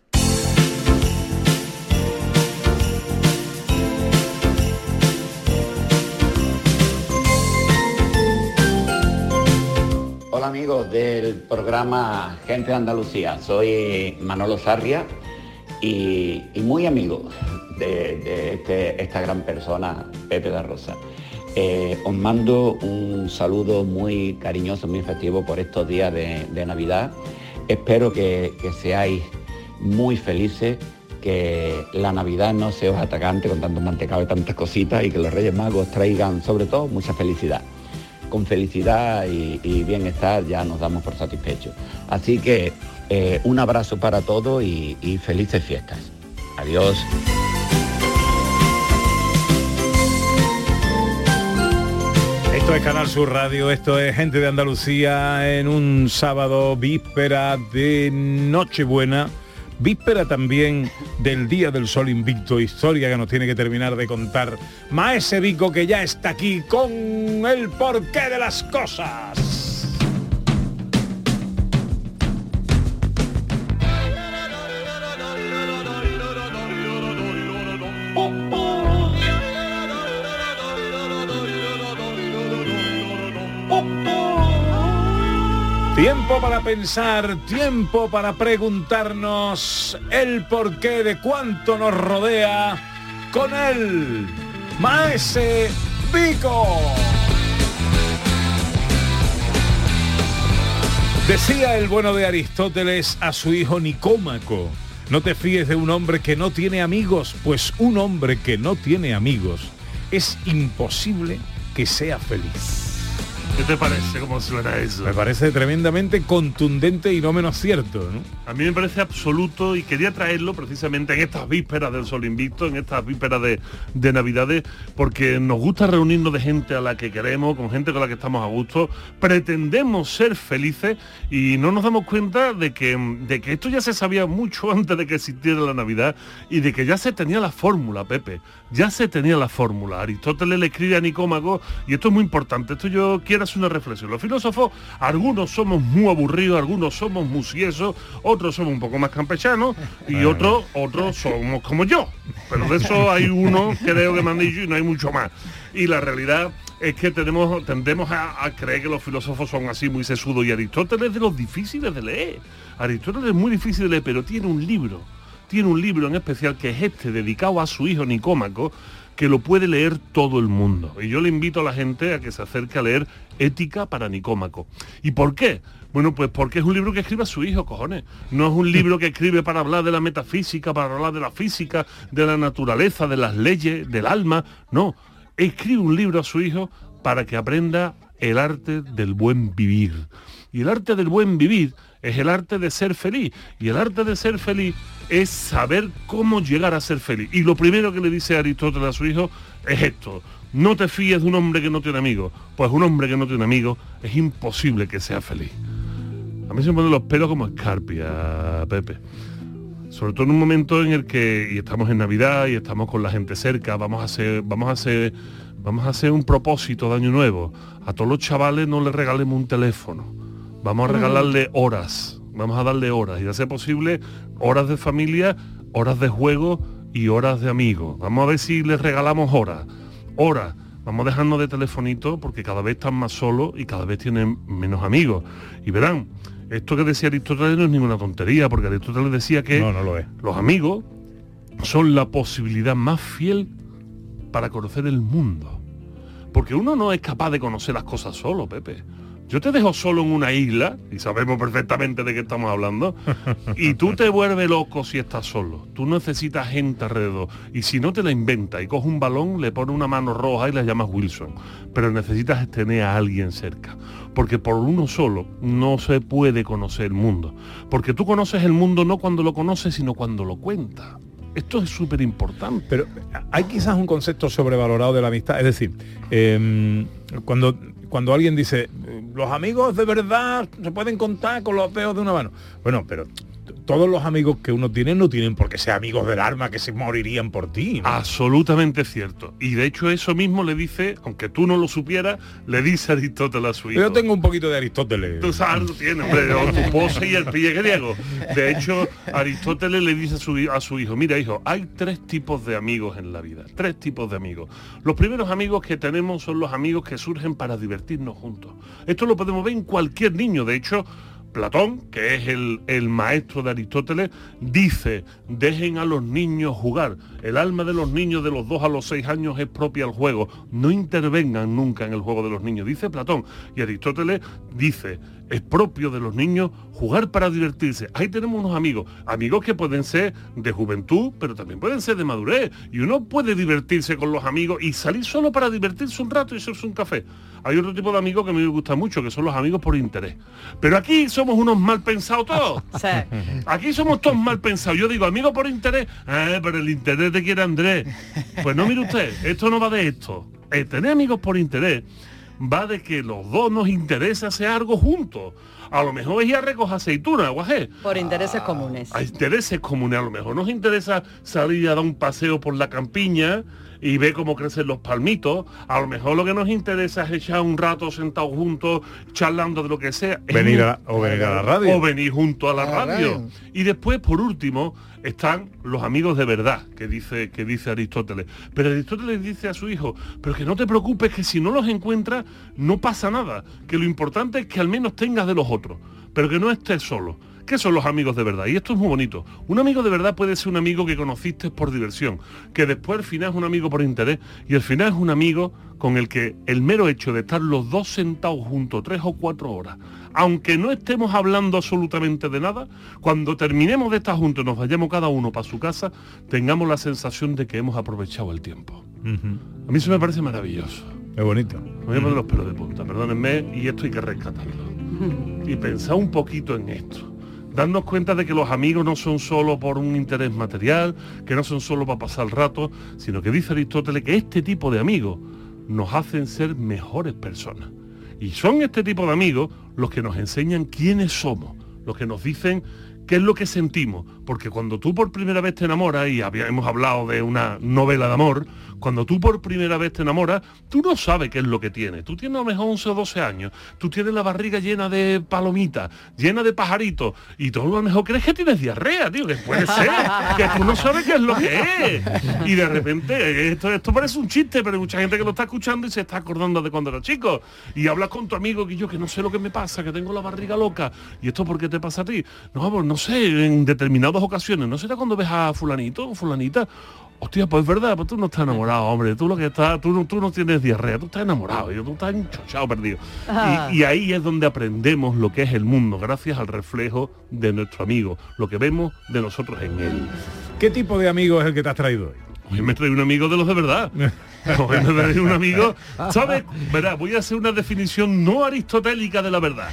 Hola amigos del programa Gente de Andalucía, soy Manolo Sarria y, muy amigo de, este- esta gran persona, Pepe da Rosa. Eh, os mando un saludo muy cariñoso, muy festivo por estos días de, Navidad. Espero que, seáis muy felices, que la Navidad no se os atacante con tanto mantecado y tantas cositas y que los Reyes Magos traigan sobre todo mucha felicidad con felicidad y, bienestar ya nos damos por satisfechos. Así que eh, un abrazo para todos y, y felices fiestas. Adiós. Esto es Canal Sur Radio, esto es Gente de Andalucía en un sábado víspera de Nochebuena, víspera también del Día del Sol Invicto, historia que nos tiene que terminar de contar Maese Vico que ya está aquí con el porqué de las cosas. Tiempo para pensar, tiempo para preguntarnos el porqué de cuánto nos rodea con él, Maese Pico. Decía el bueno de Aristóteles a su hijo Nicómaco, no te fíes de un hombre que no tiene amigos, pues un hombre que no tiene amigos es imposible que sea feliz. ¿Qué te parece cómo suena eso? Me parece tremendamente contundente y no menos cierto, ¿no? A mí me parece absoluto y quería traerlo precisamente en estas vísperas del Sol Invicto, en estas vísperas de, de Navidades, porque nos gusta reunirnos de gente a la que queremos, con gente con la que estamos a gusto, pretendemos ser felices y no nos damos cuenta de que, de que esto ya se sabía mucho antes de que existiera la Navidad y de que ya se tenía la fórmula, Pepe, ya se tenía la fórmula. Aristóteles le escribe a Nicómaco y esto es muy importante, esto yo quiero hacer una reflexión. Los filósofos, algunos somos muy aburridos, algunos somos musiesos, otros somos un poco más campechanos y otros, otros somos como yo. Pero de eso hay uno, creo que me han dicho, y no hay mucho más. Y la realidad es que tenemos, tendemos a, a creer que los filósofos son así muy sesudos y Aristóteles es de los difíciles de leer. Aristóteles es muy difícil de leer, pero tiene un libro, tiene un libro en especial que es este, dedicado a su hijo Nicómaco, que lo puede leer todo el mundo. Y yo le invito a la gente a que se acerque a leer Ética para Nicómaco. ¿Y por qué? Bueno, pues porque es un libro que escribe a su hijo, cojones. No es un libro que escribe para hablar de la metafísica, para hablar de la física, de la naturaleza, de las leyes, del alma. No, escribe un libro a su hijo para que aprenda el arte del buen vivir. Y el arte del buen vivir es el arte de ser feliz. Y el arte de ser feliz es saber cómo llegar a ser feliz. Y lo primero que le dice Aristóteles a su hijo es esto. No te fíes de un hombre que no tiene amigos. Pues un hombre que no tiene amigos es imposible que sea feliz. A mí se me ponen los pelos como escarpia, Pepe. Sobre todo en un momento en el que y estamos en Navidad y estamos con la gente cerca, vamos a hacer, vamos a hacer, vamos a hacer un propósito de año nuevo. A todos los chavales no les regalemos un teléfono. Vamos a regalarle horas. Vamos a darle horas y a ser posible horas de familia, horas de juego y horas de amigos. Vamos a ver si les regalamos horas. Horas. Vamos dejando de telefonito porque cada vez están más solos y cada vez tienen menos amigos. Y verán, esto que decía Aristóteles no es ninguna tontería, porque Aristóteles decía que No, no lo es. los amigos son la posibilidad más fiel para conocer el mundo. Porque uno no es capaz de conocer las cosas solo, Pepe. Yo te dejo solo en una isla, y sabemos perfectamente de qué estamos hablando, y tú te vuelves loco si estás solo. Tú necesitas gente alrededor. Y si no te la inventa y coge un balón, le pone una mano roja y la llamas Wilson. Pero necesitas tener a alguien cerca. Porque por uno solo no se puede conocer el mundo. Porque tú conoces el mundo no cuando lo conoces, sino cuando lo cuentas. Esto es súper importante. Pero hay quizás un concepto sobrevalorado de la amistad. Es decir, em, cuando, cuando alguien dice, los amigos de verdad se pueden contar con los peos de una mano. Bueno, pero todos los amigos que uno tiene no tienen por qué ser amigos del arma que se morirían por ti. ¿no? Absolutamente cierto. Y de hecho eso mismo le dice, aunque tú no lo supieras, le dice Aristóteles a su hijo. Yo tengo un poquito de Aristóteles. Tú sabes, tú tienes, hombre, o tu pose y el pie griego. De hecho, Aristóteles le dice a su, hi- a su hijo, mira hijo, hay tres tipos de amigos en la vida, tres tipos de amigos. Los primeros amigos que tenemos son los amigos que surgen para divertirnos juntos. Esto lo podemos ver en cualquier niño, de hecho, Platón, que es el, el maestro de Aristóteles, dice, dejen a los niños jugar. El alma de los niños de los dos a los seis años es propia al juego. No intervengan nunca en el juego de los niños, dice Platón. Y Aristóteles dice, es propio de los niños jugar para divertirse. Ahí tenemos unos amigos, amigos que pueden ser de juventud, pero también pueden ser de madurez. Y uno puede divertirse con los amigos y salir solo para divertirse un rato y hacerse un café. Hay otro tipo de amigos que a mí me gusta mucho, que son los amigos por interés. Pero aquí somos unos mal pensados todos. Aquí somos todos mal pensados. Yo digo, amigos por interés, eh, pero el interés te quiere Andrés. Pues no, mire usted, esto no va de esto. Eh, tener amigos por interés va de que los dos nos interesa hacer algo juntos. A lo mejor es ir a recoger aceituna, guajé. Por intereses comunes. A intereses comunes, a lo mejor nos interesa salir a dar un paseo por la campiña y ver cómo crecen los palmitos. A lo mejor lo que nos interesa es echar un rato sentados juntos, charlando de lo que sea. Venir a o venir a la radio. O venir junto a la A la radio. radio. Y después, por último, están los amigos de verdad, que dice, que dice Aristóteles. Pero Aristóteles dice a su hijo, pero que no te preocupes, que si no los encuentras, no pasa nada. Que lo importante es que al menos tengas de los otros, pero que no estés solo. ¿Qué son los amigos de verdad? Y esto es muy bonito. Un amigo de verdad puede ser un amigo que conociste por diversión, que después al final es un amigo por interés y al final es un amigo con el que el mero hecho de estar los dos sentados juntos tres o cuatro horas, aunque no estemos hablando absolutamente de nada, cuando terminemos de estar juntos y nos vayamos cada uno para su casa, tengamos la sensación de que hemos aprovechado el tiempo. A mí eso me parece maravilloso. Es bonito. Me voy a poner los pelos de punta, perdónenme, y esto hay que rescatarlo. Y pensar un poquito en esto. Darnos cuenta de que los amigos no son solo por un interés material, que no son solo para pasar el rato, sino que dice Aristóteles que este tipo de amigos nos hacen ser mejores personas. Y son este tipo de amigos los que nos enseñan quiénes somos, los que nos dicen qué es lo que sentimos. Porque cuando tú por primera vez te enamoras, y había- hemos hablado de una novela de amor, cuando tú por primera vez te enamoras, tú no sabes qué es lo que tienes. Tú tienes a lo mejor 11 o 12 años, tú tienes la barriga llena de palomitas, llena de pajaritos, y tú a lo mejor crees que tienes diarrea, tío, que puede ser, que tú no sabes qué es lo que es. Y de repente, esto, esto parece un chiste, pero hay mucha gente que lo está escuchando y se está acordando de cuando era chico. Y hablas con tu amigo que yo que no sé lo que me pasa, que tengo la barriga loca. ¿Y esto por qué te pasa a ti? No, pues no sé, en determinadas ocasiones. ¿No será cuando ves a fulanito o fulanita? Hostia, pues es verdad, pues tú no estás enamorado, hombre. Tú lo que estás, tú, no- tú no tienes diarrea, tú estás enamorado, y tú estás enchochado, perdido. Y, y ahí es donde aprendemos lo que es el mundo, gracias al reflejo de nuestro amigo, lo que vemos de nosotros en él. ¿Qué tipo de amigo es el que te has traído hoy? Hoy me trae un amigo de los de verdad. Un amigo. ¿Sabes? Verá, voy a hacer una definición no aristotélica de la verdad.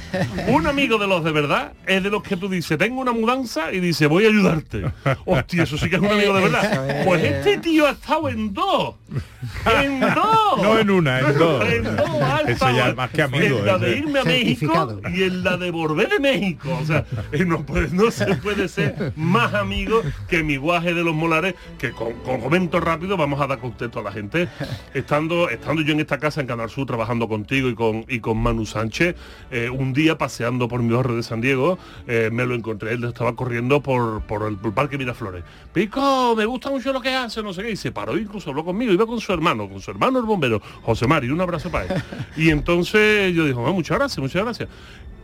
Un amigo de los de verdad es de los que tú dices, tengo una mudanza y dice, voy a ayudarte. Hostia, eso sí que es un amigo de verdad. Pues este tío ha estado en dos. En dos. No en una, en dos. En dos Eso estado ya es más que amigo. En la de ese. irme a México y en la de volver de México. O sea, eh, no, puede- no se puede ser más amigo que mi guaje de los molares, que con, con comento rápido vamos a dar contexto a la gente. Estando, estando yo en esta casa en Canal Sur trabajando contigo y con, y con Manu Sánchez, eh, un día paseando por mi barrio de San Diego, eh, me lo encontré, él estaba corriendo por, por el, Parque Miraflores. Pico, me gusta mucho lo que hace, no sé qué, y se paró, incluso habló conmigo, iba con su hermano, con su hermano el bombero, José Mari, un abrazo para él. Y entonces yo digo, "Ah, muchas gracias, muchas gracias.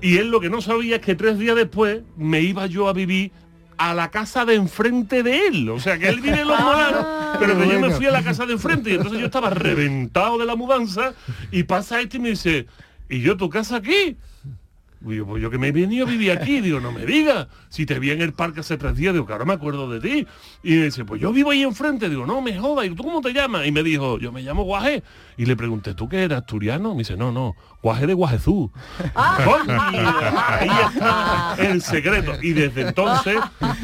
Y él lo que no sabía es que tres días después me iba yo a vivir a la casa de enfrente de él. O sea, que él vive en los molares, pero que yo me fui a la casa de enfrente. Y entonces yo estaba reventado de la mudanza y pasa este y me dice, ¿y yo tu casa aquí? Yo, pues yo que me he venido a vivir aquí, digo, no me digas, si te vi en el parque hace tres días, digo, que ahora me acuerdo de ti. Y me dice, pues yo vivo ahí enfrente, digo, no, me jodas, ¿y tú cómo te llamas? Y me dijo, yo me llamo Guaje. Y le pregunté, ¿tú qué eras, asturiano? Me dice, no, no, Guaje de Guajezú. Ahí está el secreto. Y desde entonces,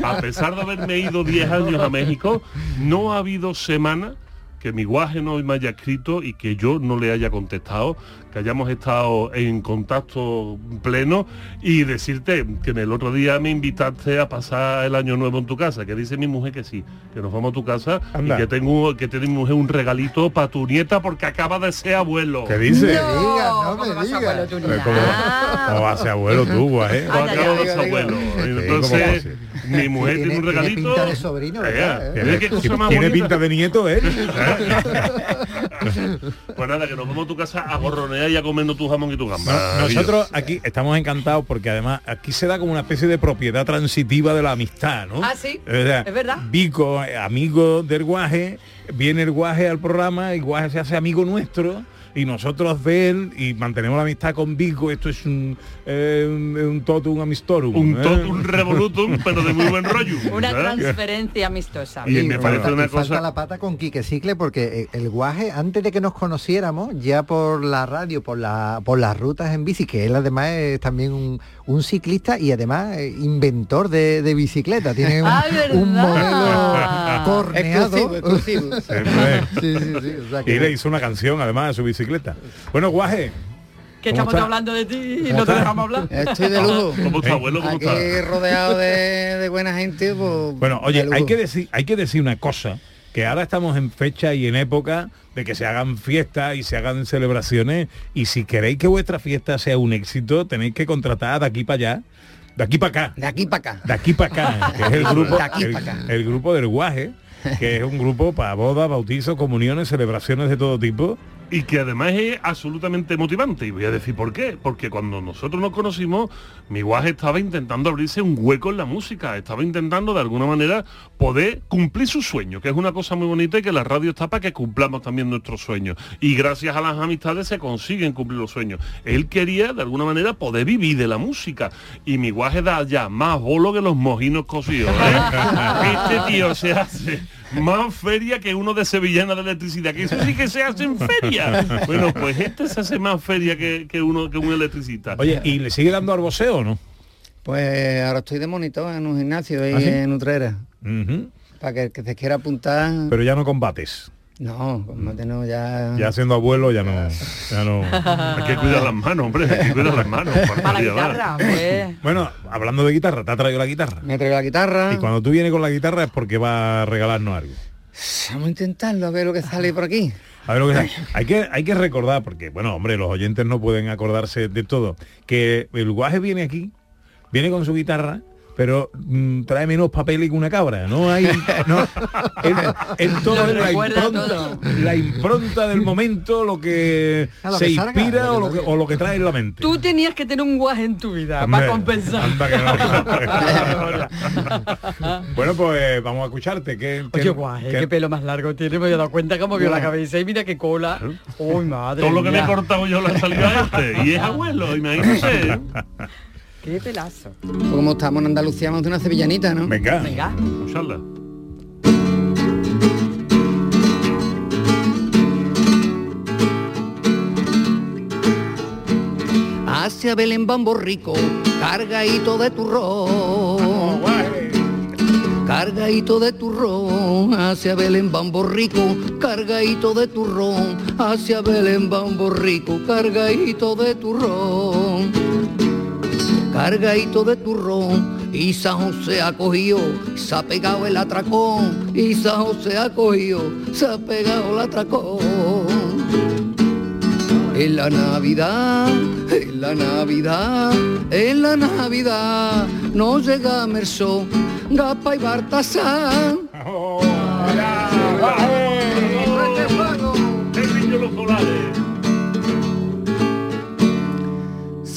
a pesar de haberme ido 10 años a México, no ha habido semana que mi guaje no me haya escrito y que yo no le haya contestado, que hayamos estado en contacto pleno y decirte que en el otro día me invitaste a pasar el año nuevo en tu casa, que dice mi mujer que sí, que nos vamos a tu casa Anda. y que tengo que tiene mi mujer un regalito para tu nieta porque acaba de ser abuelo. ¿Qué dice? No, ¿cómo vas a abuelo tú, Pero niña? ¿Cómo, cómo va a ser abuelo tú, acaba de ser abuelo. Entonces, mi mujer Tiene- tiene un tiene regalito. pinta de sobrino, ¿verdad? Eh, ¿Eh? mira qué cosa más Tiene bonita. pinta de nieto, ¿eh? Pues nada, que nos vamos a tu casa a gorronear y a comernos tu jamón y tu gamba. No, nosotros aquí estamos encantados porque además aquí se da como una especie de propiedad transitiva de la amistad, ¿no? Ah, sí, O sea, es verdad. Vico, eh, amigo del guaje, viene el guaje al programa y guaje se hace amigo nuestro y nosotros de él y mantenemos la amistad con Vico. Esto es un, eh, un, un totum amistorum. Un ¿eh? totum revolutum, pero de muy buen rollo. Una transferencia amistosa. Y me parece falta, una y falta cosa- la pata con Quique Cicle porque eh, el guaje antes de que nos conociéramos ya por la radio por la por las rutas en bici que él además es también un, un ciclista y además eh, inventor de, de bicicleta tiene un, Ah, modelo corneado. Sí, sí, sí, o sea que- Y le hizo una canción además de su bicicleta. Bueno, Guaje, Que ¿Cómo estamos está? hablando de ti y ¿Cómo no te dejamos hablar. Estoy de lujo. ¿Cómo está, abuelo? ¿Cómo Aquí está? rodeado de, de buena gente, pues, Bueno, oye, hay que decir, hay que decir una cosa, que ahora estamos en fecha y en época de que se hagan fiestas y se hagan celebraciones y si queréis que vuestra fiesta sea un éxito, tenéis que contratar de aquí para allá, de aquí para acá, De aquí para acá. de aquí para acá, que es el grupo, De aquí el, acá. el grupo del guaje, que es un grupo para bodas, bautizos, comuniones, celebraciones de todo tipo. Y que además es absolutamente motivante. Y voy a decir por qué. Porque cuando nosotros nos conocimos, mi guaje estaba intentando abrirse un hueco en la música. Estaba intentando de alguna manera poder cumplir su sueño, que es una cosa muy bonita y que la radio está para que cumplamos también nuestros sueños. Y gracias a las amistades se consiguen cumplir los sueños. Él quería de alguna manera poder vivir de la música. Y mi guaje da ya más bolo que los mojinos cocidos. ¿eh? este tío se hace más feria que uno de Sevillana de electricidad, que eso sí que se hace en feria. Bueno, pues este se hace más feria que, que uno que un electricista. Oye, ¿y le sigue dando al boxeo o no? Pues ahora estoy de monitor en un gimnasio ahí ¿Ah, sí? en Utrera. Para que el que se quiera apuntar. Pero ya no combates. No, combate no, ya. Ya siendo abuelo ya no, ya no. Hay que cuidar las manos, hombre, hay que cuidar las manos. Para la guitarra, pues. Bueno, hablando de guitarra, ¿te ha traído la guitarra? Me traigo la guitarra. Y cuando tú vienes con la guitarra es porque va a regalarnos algo. Vamos a intentarlo, a ver lo que sale por aquí. A ver lo que hay. hay que hay que recordar porque bueno, hombre, los oyentes no pueden acordarse de todo, que el guaje viene aquí, viene con su guitarra, pero mm, trae menos papel que una cabra, no hay no, en, en todo la recuerda impronta, todo. la impronta del momento, lo que lo se que salga, inspira lo que o, lo que, o lo que trae en la mente. Tú tenías que tener un guaje en tu vida Hombre, para compensar. anda que no. bueno, pues vamos a escucharte. ¿Qué, qué- Oye, guaje, qué- qué pelo más largo tiene, me he dado cuenta cómo vio la cabeza y mira qué cola. Uy, madre Todo lo que me he cortado yo le ha salido a este. Y es abuelo, imagínese. Qué pelazo. Pues como estamos en Andalucía, vamos a hacer una sevillanita, ¿no? Venga. Venga. Escucharla. Hacia Belén Bambo Rico, cargadito de turrón. Cargadito de turrón, hacia Belén Bambo Rico, cargadito de turrón, hacia Belén Bambo Rico, cargadito de turrón. Cargadito de turrón, y San José ha cogido, se ha pegado el atracón, y San José ha cogido, se ha pegado el atracón. En la Navidad, en la Navidad, en la Navidad, no llega Merso, Gapa y Bartasán.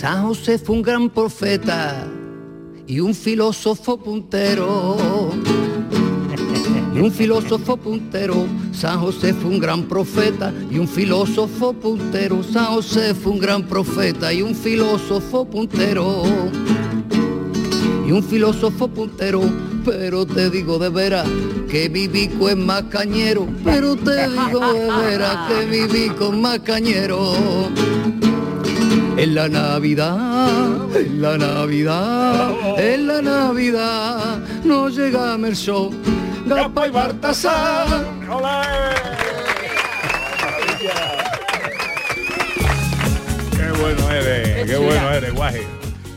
San José fue un gran profeta y un filósofo puntero. Y un filósofo puntero, San José fue un gran profeta y un filósofo puntero, San José fue un gran profeta y un filósofo puntero. Y un filósofo puntero, pero te digo de veras que mi bico es más cañero, pero te digo de veras que bico es más cañero. En la Navidad, en la Navidad, en la Navidad, no llega Merso, Gapa y Bartasar. Qué bueno eres, qué, bueno eres, guaje.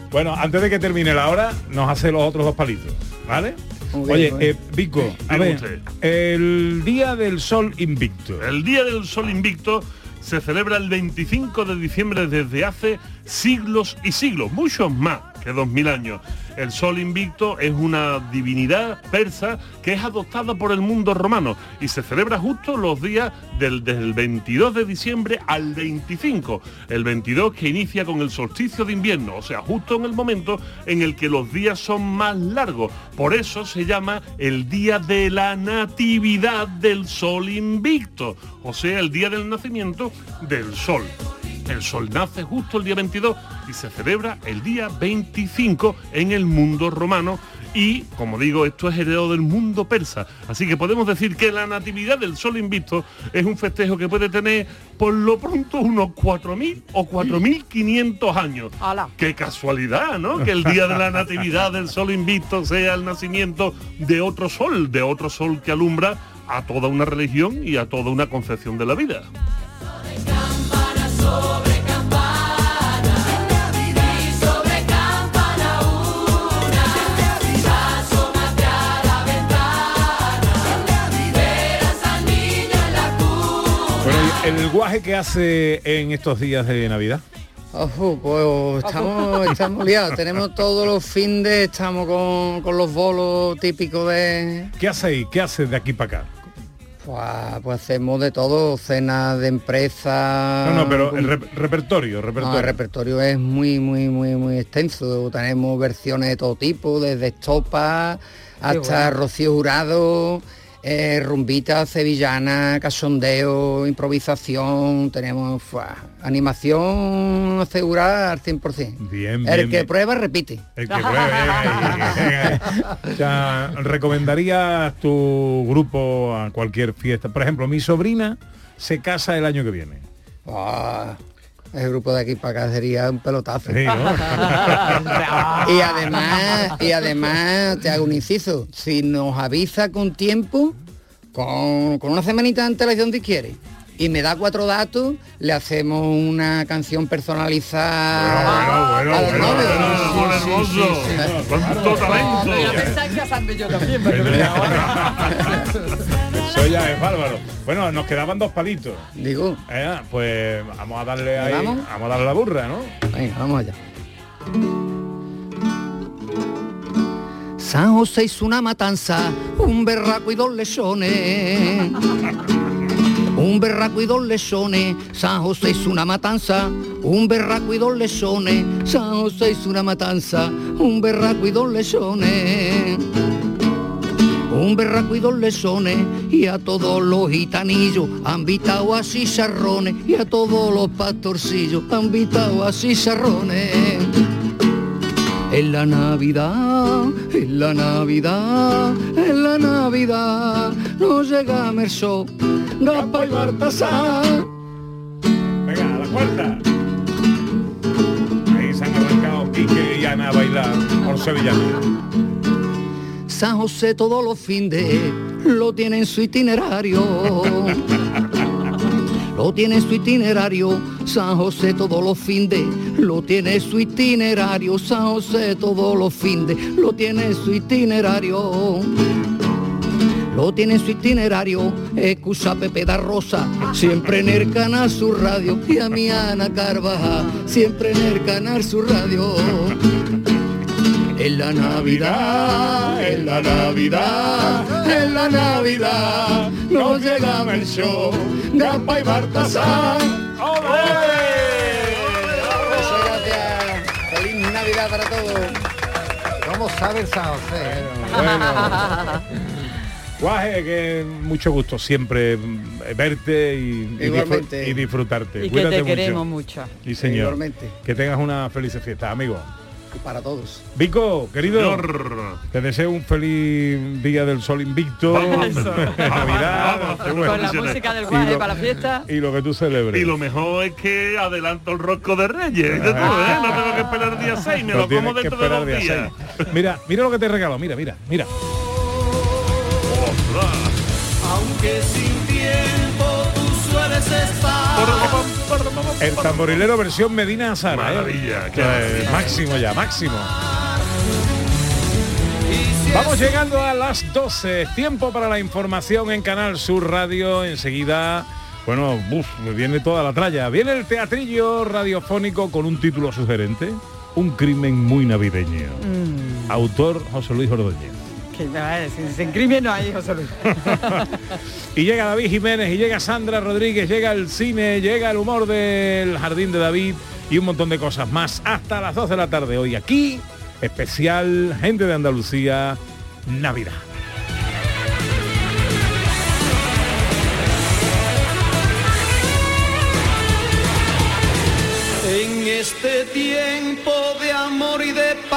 Bueno, antes de que termine la hora, nos hace los otros dos palitos, ¿vale? Oye, eh, Vico, a ver, usted. el Día del Sol Invicto. El Día del Sol Invicto se celebra el 25 de diciembre desde hace siglos y siglos, muchos más que 2000 años. El Sol Invicto es una divinidad persa que es adoptada por el mundo romano y se celebra justo los días del, del 22 de diciembre al 25. El 22 que inicia con el solsticio de invierno, o sea, justo en el momento en el que los días son más largos. Por eso se llama el Día de la Natividad del Sol Invicto, o sea, el día del nacimiento del Sol. El sol nace justo el día 22 y se celebra el día 25 en el mundo romano y, como digo, esto es heredado del mundo persa. Así que podemos decir que la natividad del sol invicto es un festejo que puede tener por lo pronto unos 4.000 o 4.500 años. Ala. Qué casualidad, ¿no? Que el día de la natividad del sol invicto sea el nacimiento de otro sol, de otro sol que alumbra a toda una religión y a toda una concepción de la vida el guaje que hace en estos días de Navidad. Pues estamos, estamos liados, tenemos todos los fines, estamos con, con los bolos típicos de... ¿Qué hacéis? ¿Qué haces de aquí para acá? Pues, pues hacemos de todo, cenas de empresa... No, no, pero el rep- repertorio, repertorio. No, el repertorio es muy, muy, muy, muy extenso. Tenemos versiones de todo tipo, desde estopa hasta bueno. Rocío Jurado, eh, rumbita sevillana, cachondeo, improvisación. Tenemos fuah, animación asegurada al 100%. Bien, el bien, que bien. prueba repite. El que ahí. O sea, ¿recomendarías tu grupo a cualquier fiesta? Por ejemplo, mi sobrina se casa el año que viene. Ah, el grupo de aquí para acá sería un pelotazo. Sí, ¿no? y además, y además te hago un inciso. Si nos avisa con tiempo, con, con una semanita de antelación si quiere, y me da cuatro datos, le hacemos una canción personalizada. Bueno, a bueno, bueno, hermoso. Cuánto talento. Yo también, pero. Eso ya es bárbaro. Bueno, nos quedaban dos palitos. Digo. Eh, pues vamos a darle ahí, ¿Vamos? vamos a darle la burra, ¿no? Venga, vamos allá. San José hizo una matanza, un berraco y dos lechones. Un berraco y dos lechones, San José hizo una matanza, un berraco y dos lechones, San José hizo una matanza, un berraco y dos lechones. Un berraco y dos lechones y a todos los gitanillos han vitado a chicharrones y a todos los pastorcillos han vitado a chicharrones. En la Navidad, en la Navidad, en la Navidad, nos llega Merso, Gapa y Bartasar. Venga, a la cuarta. Ahí se han arrancado Quique y Ana a bailar por Sevillana. San José todos los findes lo tiene en su itinerario. Lo tiene en su itinerario, San José todos los findes, lo tiene en su itinerario, San José todos los findes, lo tiene en su itinerario. Lo tiene en su itinerario, escucha a Pepe da Rosa, siempre en el canal su radio, y a mi Ana Carvajal, siempre en el canal su radio. En la Navidad, en la Navidad, en la Navidad, nos llega el show, Gapa y Bartasar. Muchas gracias. Feliz Navidad para todos. ¿Cómo sabe el San José? eh? Guaje, que mucho gusto siempre verte y, y y disfrutarte. Y que Cuídate te mucho. queremos mucho. Sí, señor. Igualmente. Que tengas una feliz fiesta, amigo. Para todos. Vico, querido, Señor. te deseo un feliz día del sol invicto, Vamos. Navidad, vamos, Con la música del Y guaje lo- para la fiesta. y lo que tú celebres. Y lo mejor es que adelanto el rosco de Reyes. ¿viste tú, eh? No tengo que esperar el día 6, me Lo lo como dentro de dos día días. seis. Mira, mira lo que te regalo, mira, mira, mira. Aunque sin tiempo tú sueles estar. El tamborilero versión Medina Sara, ¿eh? Maravilla, Que, eh, máximo ya, máximo. Vamos llegando a las 12. Tiempo para la información en Canal Sur Radio. Enseguida, bueno, buf, me viene toda la tralla. Viene el teatrillo radiofónico con un título sugerente. Un crimen muy navideño. Mm, Autor José Luis Ordóñez. Que no, eh, sin, sin crimen no hay, José Luis. Y llega David Jiménez, y llega Sandra Rodríguez, llega el cine, llega el humor del Jardín de David y un montón de cosas más. Hasta las 12 de la tarde hoy aquí, especial Gente de Andalucía, Navidad. En este tiempo de amor y de paz,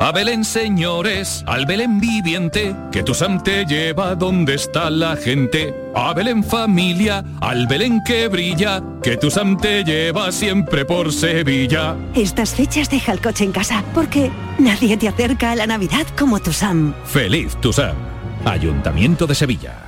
A Belén, señores, al Belén viviente, que tu Sam te lleva donde está la gente. A Belén familia, al Belén que brilla, que tu Sam te lleva siempre por Sevilla. Estas fechas deja el coche en casa, porque nadie te acerca a la Navidad como tu Sam. Feliz tu Sam. Ayuntamiento de Sevilla.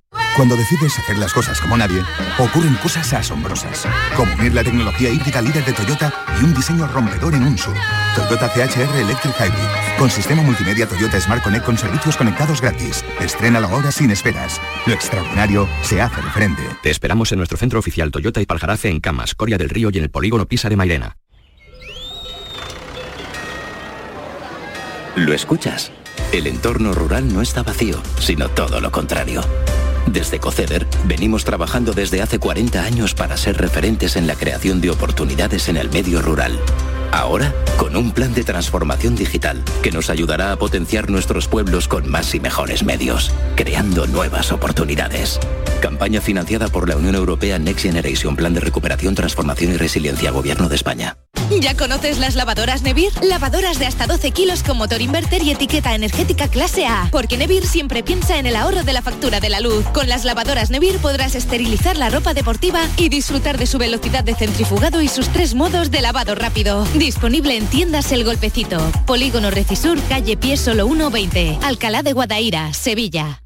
Cuando decides hacer las cosas como nadie, ocurren cosas asombrosas. Como unir la tecnología híbrida líder de Toyota y un diseño rompedor en un SUV. Toyota CHR Electric Hybrid. Con sistema multimedia Toyota Smart Connect con servicios conectados gratis. Estrena ahora sin esperas. Lo extraordinario se hace diferente. Te esperamos en nuestro centro oficial Toyota y Paljarafe en Camas, Coria del Río y en el polígono Pisa de Mairena. ¿Lo escuchas? El entorno rural no está vacío, sino todo lo contrario. Desde Coceder venimos trabajando desde hace 40 años para ser referentes en la creación de oportunidades en el medio rural. Ahora, con un plan de transformación digital que nos ayudará a potenciar nuestros pueblos con más y mejores medios, creando nuevas oportunidades. Campaña financiada por la Unión Europea Next Generation Plan de Recuperación, Transformación y Resiliencia Gobierno de España. ¿Ya conoces las lavadoras Nevir? Lavadoras de hasta 12 kilos con motor inverter y etiqueta energética clase A. Porque Nevir siempre piensa en el ahorro de la factura de la luz. Con las lavadoras Nevir podrás esterilizar la ropa deportiva y disfrutar de su velocidad de centrifugado y sus tres modos de lavado rápido. Disponible en tiendas El Golpecito. Polígono Recisur, calle Pie Solo 120. Alcalá de Guadaira, Sevilla.